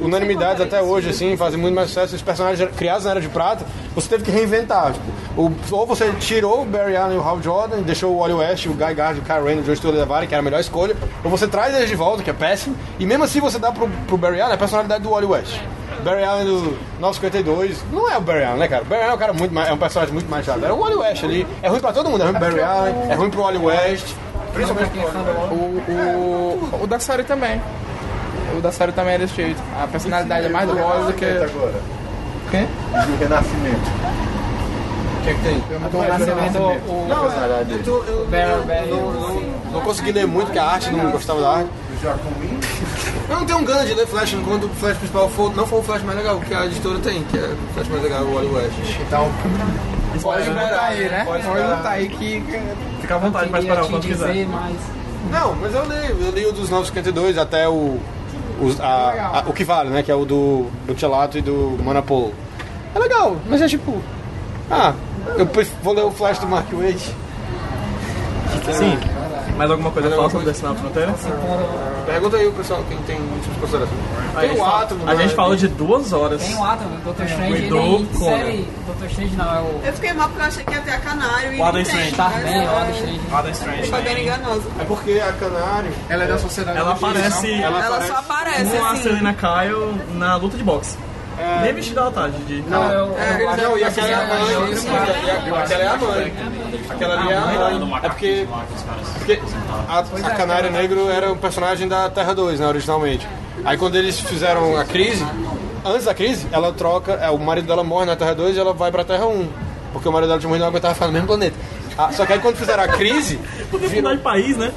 unanimidades até hoje, assim, fazem muito mais sucesso. Os personagens criados na Era de Prata, você teve que reinventar, tipo, o- ou você tirou o Barry Allen e o Hal Jordan, deixou o Wally West, o Guy Gardner, o Kyle Rayner, o Joe Stuart levarem, que era a melhor escolha, ou você traz eles de volta, que é péssimo, e mesmo assim você dá pro, pro Barry Allen a personalidade do Wally West. Barry Allen do 952 não é o Barry Allen, né, cara? O Barry Allen é um cara muito mais, é um personagem muito mais chato. Era o Wally West ali. É ruim pra todo mundo, é ruim pro Barry Allen, é ruim pro Wally West. Principalmente pro O, o, o da série também. O da série também é desse jeito. A personalidade é mais do Wally do que. agora. Quem? Do Renascimento. que é que tem? Do Nascimento, o Não, eu, não, não, não consegui ler muito, porque a arte não gostava da arte. Do Jacomim. Eu não tenho um gana de ler Flash quando o Flash principal for, não for o Flash mais legal, que a editora tem, que é o Flash mais legal, o Wally West. Então, Pode botar aí, né? Pode botar aí que. Fica à vontade pra queria esperar o quanto quiser. mas... Não, mas eu li, eu li o dos 952 até o. os- a- a- o que vale, né? Que é o do Bucciolato e do Manapolo. É legal, mas é tipo. Ah, eu vou ler o Flash do Mark Waid. Sim. Mais alguma coisa a Mais falar alguma sobre Nova Fronteira? Pergunta aí o pessoal, quem tem muitas considerações. Tem gente, o Átomo, a gente né? falou de duas horas. Tem o Atom, o Dr. Strange, ele série... Dr. Strange não, é o... Eu fiquei mal porque eu achei que ia ter a Canário e O Adam Strange. Tá mas bem, o Adam Strange. Adam Strange. Foi bem enganoso. É porque a Canário. Ela é da sociedade. Ela aparece Ela só aparece com a assim. Selena Kyle na luta de boxe. Nem vestida ela tá, de... de- Não, eu, eu, É, acho não, que e aquela é a mãe. Aquela é a mãe. Aquela ali é a mãe. É porque. porque a, a Canário Negro era um personagem da Terra 2, né, originalmente. Aí quando eles fizeram a crise, antes da crise, ela troca. É, o marido dela morre na Terra 2 e ela vai pra Terra 1. Porque o marido dela tinha morrido e não aguentava ficar no mesmo planeta. Ah, só que aí quando fizeram a crise. Podia mudar de país, né?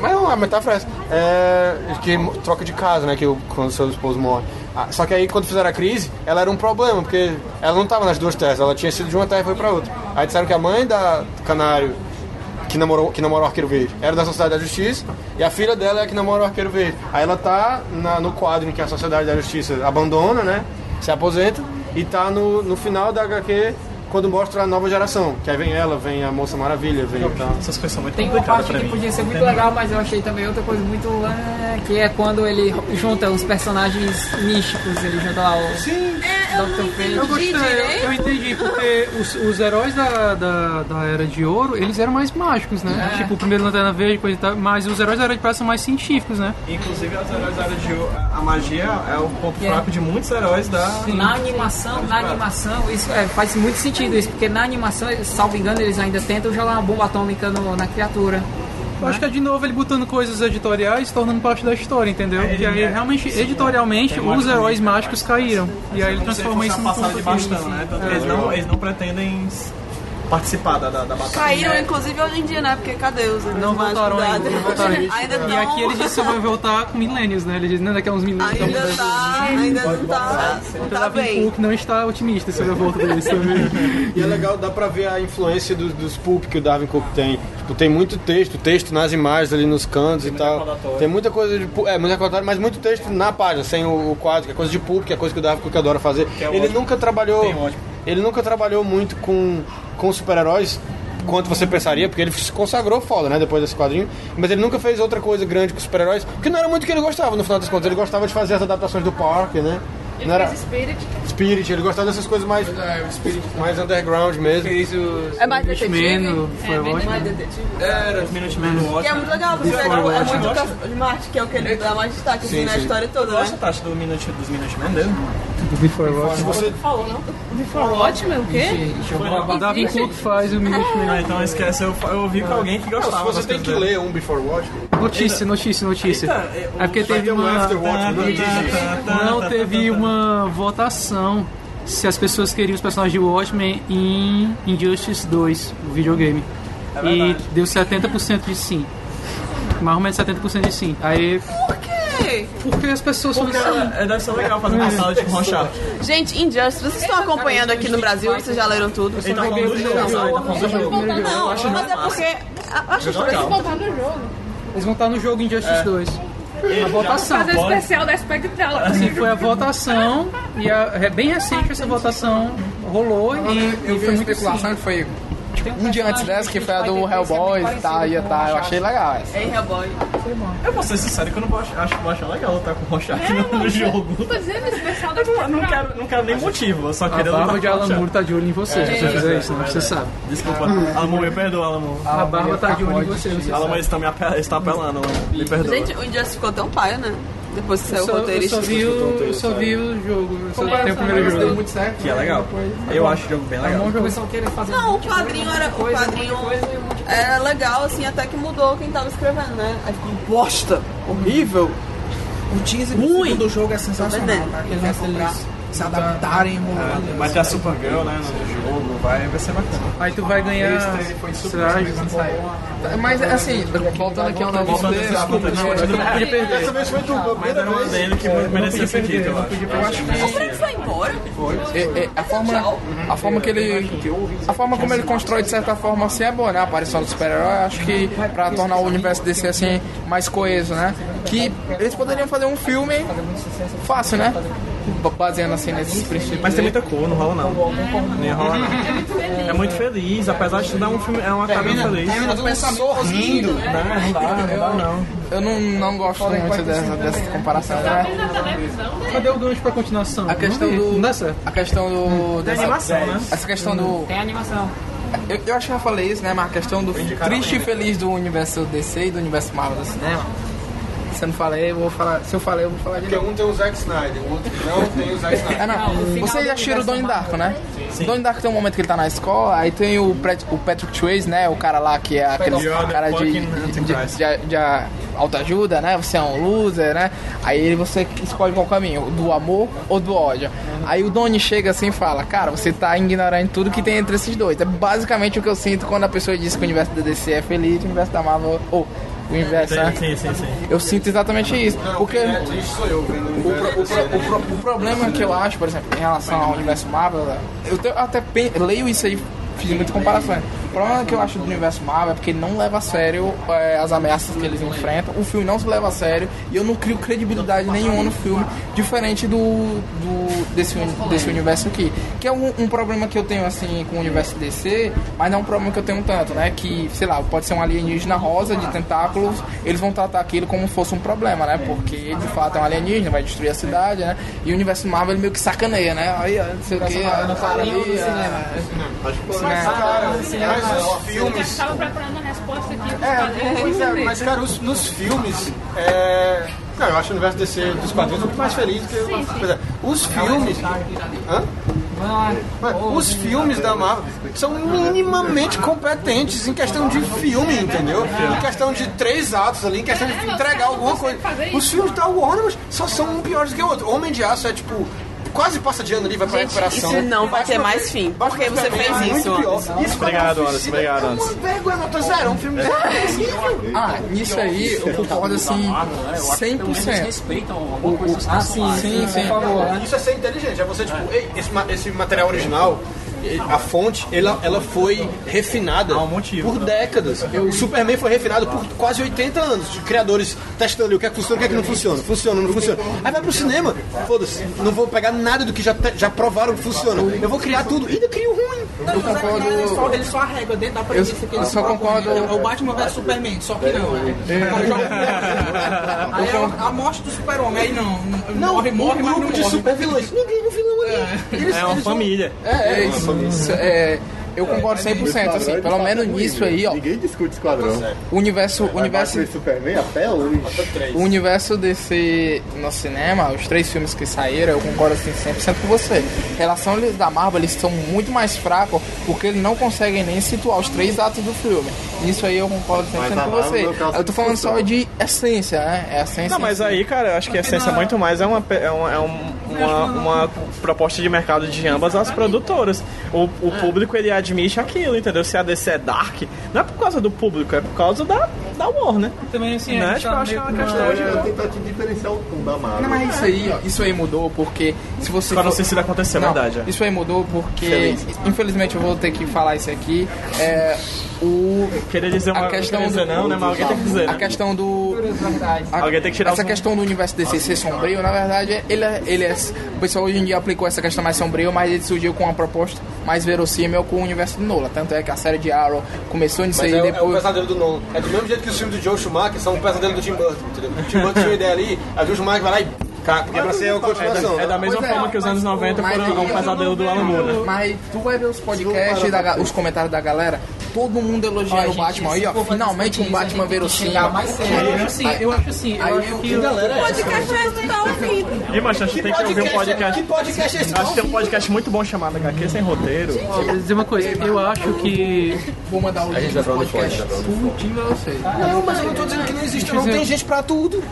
Mas não, a metáfora é essa. É, que troca de casa, né? Que o, quando seu esposo morre. Ah, só que aí quando fizeram a crise, ela era um problema, porque ela não estava nas duas terras, ela tinha sido de uma terra e foi pra outra. Aí disseram que a mãe da Canário, que namorou, que namorou o Arqueiro Verde, era da Sociedade da Justiça, e a filha dela é a que namora o Arqueiro Verde. Aí ela tá na- no quadro em que a Sociedade da Justiça abandona, né? Se aposenta, e tá no, no final da HQ quando mostra a nova geração. Que aí vem ela, vem a Moça Maravilha, vem o tal. Essas coisas são muito Tem uma parte que mim. podia ser muito legal, mas eu achei também outra coisa muito. é, que é quando ele junta os personagens místicos, ele junta lá o. Sim, É, eu não Dr. entendi Eu gostei, eu, eu entendi, porque os, os heróis da, da, da Era de Ouro, eles eram mais mágicos, né? Tipo, o primeiro Lanterna Verde, coisa e tal, mas os heróis da Era de Prata são mais científicos, né? Inclusive, as heróis da Era de Ouro- a magia é o ponto Yeah. fraco de muitos heróis da... Na animação, na animação, isso é, faz muito sentido isso, porque na animação, salvo engano, eles ainda tentam jogar uma bomba atômica no- na criatura. Eu acho que é de novo ele botando coisas editoriais tornando parte da história, entendeu? E aí, realmente, editorialmente, os heróis mágicos caíram. E aí ele transforma isso num passada de bastão, né? Que eles, não, eles não pretendem participar da, da, da batalha. Caíram, inclusive, hoje em dia, né? Porque cadê os Não voltaram da- ainda, não voltaram ainda. Ainda E aqui eles estão... dizem que vai voltar com milênios, né? Eles dizem, não, daqui a uns milênios. Ainda tá, ainda não tá, não tá bem. Cook não está otimista sobre a volta deles também. E é legal, dá pra ver a influência dos, dos pulp que o Darwin Cook tem. Tipo, tem muito texto, texto nas imagens ali nos cantos e tal. Tem muita coisa de é, muito recordatório, mas muito texto na página, sem o, o quadro, que é coisa de pulp, que é coisa que o Darwin Cook adora fazer. é ele ótimo. nunca trabalhou, ele nunca trabalhou muito com com super-heróis quanto você pensaria, porque ele se consagrou foda, né, depois desse quadrinho, mas ele nunca fez outra coisa grande com super-heróis, porque não era muito o que ele gostava, no final das contas, ele gostava de fazer as adaptações do Parker, né? Não era Spirit. Spirit, ele gostava dessas coisas mais, mais underground mesmo. Fez o É mais detetive? Man, foi É, ótimo. mais detetive. Era. Que é muito legal, você pega, é muito Marte, que é o que ele dá mais destaque assim, Sim, na sim. história toda, Gosta né? a taxa do Minute, dos Minutemen dele? Before Watch. Você, Falou, não? Before Watchmen, o quê? O Davi Cook faz o Minuteman. Ah, então esquece, eu, eu ouvi com alguém que não, gostava. se você tem que ler um Before Watch, Notícia, notícia, notícia. Eita, É porque teve um uma. Não, teve uma votação se as pessoas queriam os personagens de Watchmen em Injustice 2, o videogame. É e deu 70% de sim. Mais ou menos 70% de sim. Aí, Por? Porque as pessoas são Porque assim. é, deve ser legal fazer uma sala de ronchar. Gente, Injustice, vocês estão acompanhando aqui no Brasil? Vocês já leram tudo? Ele tá falando do jogo, ele tá falando do jogo. Não, mas é porque... Acho que Eles voltar no jogo. Eles vão estar no jogo Injustice 2. A votação. Fazer o especial da Spectral. Assim, foi a votação e a- é bem recente essa votação rolou e, Eu e vi foi uma muito especulação assim. que foi um dia antes dessa, que foi a do Hellboy e tal, ia tá, eu achei legal essa. É Hellboy. Eu vou ser sincero que eu não vou achar, acho que vou achar legal lutar com o Rorschach no, no jogo. Tô dizendo especial da Eu não, Spectral. não quero, não quero nem motivo, eu só A queria lutar barba com de o Alan Rorschach. Moore tá de olho em você, se você fizer isso, né? Você sabe. Desculpa, Alamor, me perdoa, Alamor. A barba tá de olho em você, você sabe. está me ape- está apelando, me perdoa. Gente, o Injustice ficou tão paia, né? Depois que Eu saiu o só, eu roteiro. só vi o, eu só vi o jogo, eu só tenho o primeiro Deu jogo. muito certo. que é legal. Eu acho o jogo bem legal. O pessoal querer fazer Não, o quadrinho era. O coisa, quadrinho monte de era legal, assim, até que mudou quem tava escrevendo, né? Aí ficou bosta, horrível. O teaser do jogo é sensacional, deles se adaptarem, enrolando. Vai ter a Supergirl, né, no jogo, vai, vai ser bacana. Aí tu vai ganhar trajes. Mas assim, voltando aqui ao negócio dele, Desculpa, desculpa, Não podia perder. dessa vez foi tu, primeira era um vez. adendo que merecia ser dito, eu acho. eu acho que Frank foi embora? É, é, a forma a forma que ele a forma como ele constrói de certa forma assim é boa né a aparição do super-herói acho que pra tornar o universo desse assim mais coeso né que eles poderiam fazer um filme fácil né baseando assim nesses princípios Mas tem muita cor, não rola não. Nem rola não. É muito feliz, apesar de tudo é um filme, é uma cara feliz. Sorrindo. Não, não dá, não dá não. eu não, não gosto muito dessa, dessa comparação né? Cadê o gancho pra continuação? a questão do Não dá certo. a questão do dessa, animação, né? essa questão do Tem animação. eu, eu acho que já falei isso né mas a questão do triste e feliz do universo DC e do universo Marvel do cinema se eu não falei eu vou falar se eu falei eu vou falar de Porque novo um tem o Zack Snyder, o outro não tem o Zack Snyder. É, não. Vocês já assistiram o Donnie Darko, né? O Donnie Darko tem um momento que ele tá na escola, aí tem o, o Patrick Swayze, né? O cara lá que é aquele cara de, de, de, de autoajuda, né? Você é um loser, né? Aí você escolhe qual caminho, do amor ou do ódio. Aí o Donnie chega assim e fala, cara, você tá ignorando tudo que tem entre esses dois. É basicamente o que eu sinto quando a pessoa diz que o universo da DC é feliz o universo da Marvel... Ou, o universo, né? Sim, sim, sim. Eu sinto exatamente isso. Porque... O pro- o pro- o pro- o problema que eu acho, por exemplo, em relação ao universo Marvel, eu, até leio isso aí, fiz muita comparação. O problema que eu acho do universo Marvel é porque ele não leva a sério é, as ameaças que eles enfrentam. O filme não se leva a sério e eu não crio credibilidade nenhuma no filme, diferente do, do desse, desse universo aqui. Que é um, um problema que eu tenho assim com o universo DC, mas não é um problema que eu tenho tanto, né? Que, sei lá, pode ser um alienígena rosa de tentáculos, eles vão tratar aquilo como se fosse um problema, né? Porque de fato é um alienígena, vai destruir a cidade, né? E o universo Marvel meio que sacaneia, né? Aí, não sei o que, não fala ali, Mas os filmes. Tava preparando a resposta aqui. É, é, mas cara, os- nos filmes. É... Não, eu acho o universo DC dos quadrinhos muito mais feliz do que. Pois é, os filmes. Hã? Os filmes da Marvel são minimamente competentes em questão de filme, entendeu? Em questão de três atos ali, em questão de entregar alguma coisa. Os filmes da Warner só são um piores do que o outro. Homem de Aço é tipo. Quase passa de ano ali, vai pra Gente, recuperação. isso não vai ter mais fim. Batman Por que você fez é muito isso? Isso Obrigado, Anderson, obrigado, É uma Anderson. vergonha, nota zero. É um filme terrível. Ah, nisso aí eu concordo assim, 100%. respeitam alguma coisa Ah, sim, Sim, sim. Isso é ser inteligente, é você, tipo, ei, esse, ma- esse material original, a fonte, ela, ela foi refinada um motivo, por né? décadas. O Superman foi refinado por quase 80 anos de criadores testando ali o que é que funciona e o que é que não funciona. Funciona, não funciona. Aí vai pro cinema, foda-se, não vou pegar nada do que já, já provaram que funciona. Eu vou criar tudo e ainda crio ruim. Eu concordo. Ele só, ele só arrega dentro da premissa que eu ele só concordo- É o Batman vs Superman, só que não. Joga- Aí é a morte do super-homem, aí não. Não, morre, morre, um mas não grupo de super vilões. Ninguém é um vilão É uma família. É, é isso. Isso, é, eu concordo 100%, assim, pelo menos nisso aí, ó. Ninguém discute esquadrão. O universo, o universo, Superman até hoje. o universo DC no cinema, os três filmes que saíram, eu concordo assim 100% com você. Em relação da Marvel, eles são muito mais fracos porque eles não conseguem nem situar os três atos do filme. Nisso aí eu concordo 100% Mas a com você. é Eu tô falando só de essência, né? É essência. Não, mas aí, cara, eu acho que a essência muito mais é uma, é uma, é um- uma, uma proposta de mercado de ambas as produtoras. O, o público, ele admite aquilo, entendeu? Se a DC é dark, não é por causa do público, é por causa da, da Warner. Também assim, Né? a gente Tipo, eu tá acho que é uma questão de- Eu tentar te diferenciar o tom da Marvel. Não, mas isso aí, ó, isso aí mudou porque se você Pra não sei se vai acontecer, é Não, verdade. é. Isso aí mudou porque, infelizmente, eu vou ter que falar isso aqui. É, o, Queria dizer uma a questão dizer do, não, né? Mas alguém tem que dizer, A né? questão do. a- Alguém tem que tirar Essa os- questão do universo DC ser sombrio, na verdade, ele é, ele é. O pessoal hoje em dia aplicou essa questão mais sombrio, mas ele surgiu com uma proposta mais verossímil com o universo do Nola. Tanto é que a série de Arrow começou nisso Mas aí é, o- é o depois. pesadelo do Nolan. É do mesmo jeito que os filmes do Joe Schumacher são o pesadelo do Tim Burton, entendeu? O Tim Burton tinha uma ideia ali, aí o Joe Schumacher vai lá e... Cara, porque é pra ser a continuação. É da né? mesma Pois é, forma que os anos 90 mas foram aí- um pesadelo do Alan Moore. né? Mas tu vai ver os podcasts, da os comentários da galera, todo mundo elogiando o gente, Batman aí, ó. Finalmente um Batman verossímil. Eu acho assim, eu acho assim, eu acho que... O podcast é tu tá ouvindo. E, mas a gente tem que ouvir um podcast. Que podcast é esse? Acho que tem um podcast muito bom chamado HQ Sem Roteiro. Vou dizer uma coisa, eu acho que... Vou mandar o link do podcast tudinho pra você. Não, mas eu não tô dizendo que não existe, não. Tem gente pra tudo.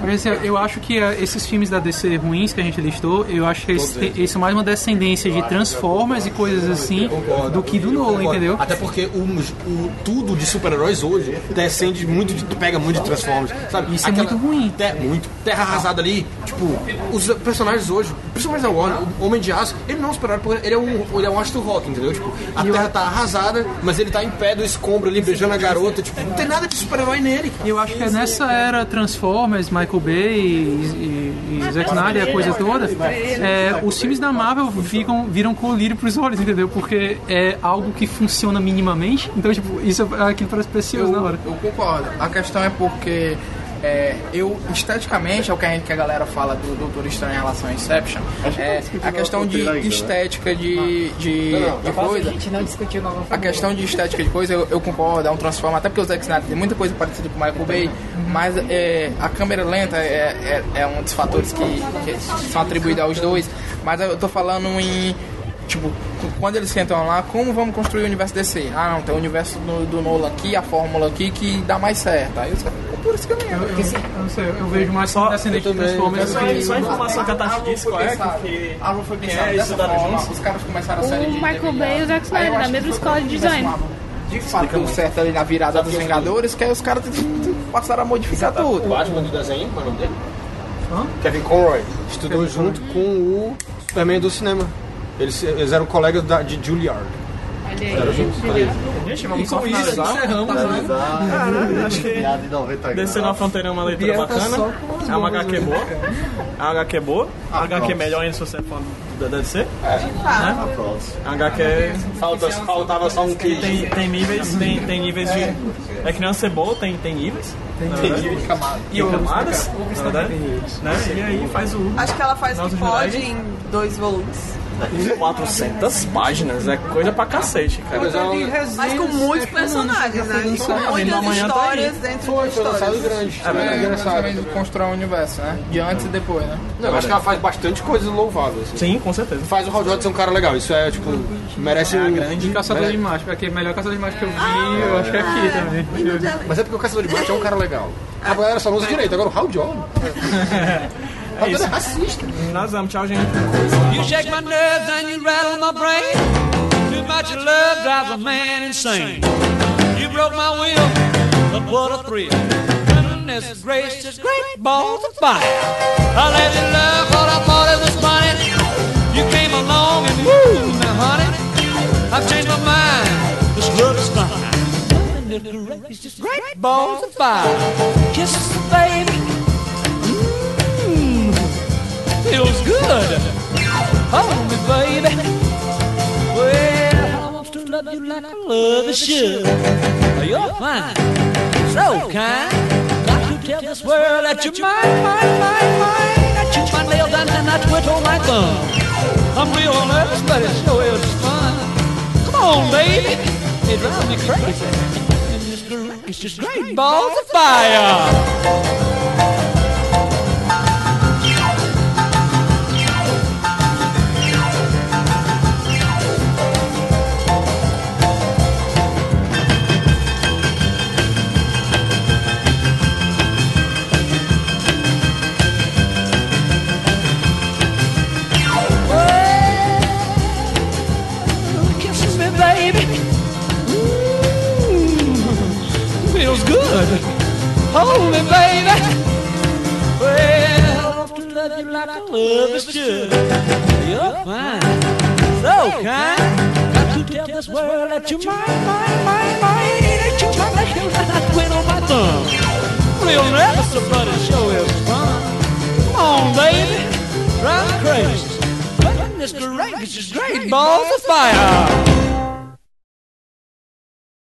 Mas, assim, eu acho que ah, esses filmes da DC ruins que a gente listou, eu acho que eles, são mais uma descendência de Transformers e coisas assim do que do Nolan, entendeu? Até porque o, o- tudo de super-heróis hoje descende muito, de, pega muito de Transformers, sabe? Isso é muito ruim. Te- muito. Terra arrasada ali, tipo, os personagens hoje, principalmente da Warner, o Homem de Aço, ele não é um super-herói, porque ele é um, ele é um astro rock, entendeu? Tipo, a Terra tá arrasada, mas ele tá em pé do escombro ali, beijando a garota, tipo, não tem nada de super-herói nele. E eu acho que é nessa era Transformers, Michael Bay e, e, e Zack Snyder, a coisa toda, é, os filmes da Marvel ficam, viram colírio pros olhos, entendeu? Porque é algo que funciona minimamente, então, tipo, isso é aquilo parece precioso na hora. Eu concordo. A questão é porque é, eu, esteticamente, é o que a, gente, que a galera fala do Doutor Estranho em relação a Inception, é a questão de estética de, de, de A coisa. gente não discutiu não A questão de estética de coisa, eu, eu concordo, é um transforma, até porque o Zack Snyder tem muita coisa parecida com o Michael Bay, mas é, a câmera lenta é, é, é um dos fatores que, que são atribuídos aos dois, mas eu tô falando em. Tipo, quando eles sentam lá, como vamos construir o universo DC? Ah, não, tem o universo do, do Nolan aqui, a fórmula aqui que dá mais certo. Aí os caras ficam por esse caminho. Eu, eu, eu não sei, eu vejo mais como descendente de Transformers Só, que... só a informação que a Tati disse qual é, que Arrow foi quem é, estudaram juntos. Os caras começaram a série O de Michael Bay e o Zack Snyder, da mesma escola de design. De fato, deu certo ali na virada dos Vingadores, que aí os caras passaram a modificar tudo. O Batman do desenho, qual é o nome dele? Kevin Conroy. Estudou junto com o Superman do cinema. Eles, eles eram colegas da, de Juilliard. Olha. Gente, vamos só finalizar. Finalizar. acho que Piada de 90 graus. Descer na Fronteira é uma leitura bacana. É uma HQ boa. É uma HQ boa. É uma HQ melhor ainda se você é da DC. Né? É uma HQ Falta, faltava só um tem, queijo. tem níveis, tem, tem níveis de. É que nem uma cebola, tem, tem níveis. Tem níveis. E camadas. na verdade, Né? E aí faz o. Acho que ela faz o que pode em dois volumes. 400 páginas, é coisa pra cacete, cara. Mas é Mas com muitos personagens, né? Com muitas amanhã tá histórias dentro de foi lançado histórias. grande. É engraçado constrói um universo, né? De antes e depois, né? Não, eu acho que ela faz bastante coisa louvável. Assim. Sim, com certeza. Faz o Hal Jordan ser um cara legal. Isso é, tipo, merece um... De Caçador de Marte, porque o melhor Caçador de Marte que eu vi, eu acho que é aqui também. Mas é porque o Caçador de Marte é um cara legal. A galera só não usa direito. Agora o Hal Jordan... É isso. Nós vamos, tchau, gente. You shake my nerves and you rattle my brain. Too much love drives a man insane. You broke my will, but what a thrill. Goodness gracious, great balls of fire. I let you love what I thought it was funny. Along and woo, now honey, I've changed my mind. This love is fine. Goodness gracious, great balls of fire. Kisses, the baby. Mmm, feels good. Hold me, baby. Well, I want to love you like I love you should. You're fine, so kind. Got to tell this world that you're mine, mine, mine, mine. That you're my nail down and I twiddle my thumb. I'm real nervous, but it sure is fun. Come on, baby. It drives me crazy. And this groove is just great balls of fire. Good. Hold me, baby. Well, I to love you like I love is should. You're fine, so kind. Got to tell this world that you're mine, mine, mine, mine. That you mine, that you like I twiddle my thumb. Real nervous, but it sure is fun. Come on, baby, drive crazy. But great, this is great balls of fire.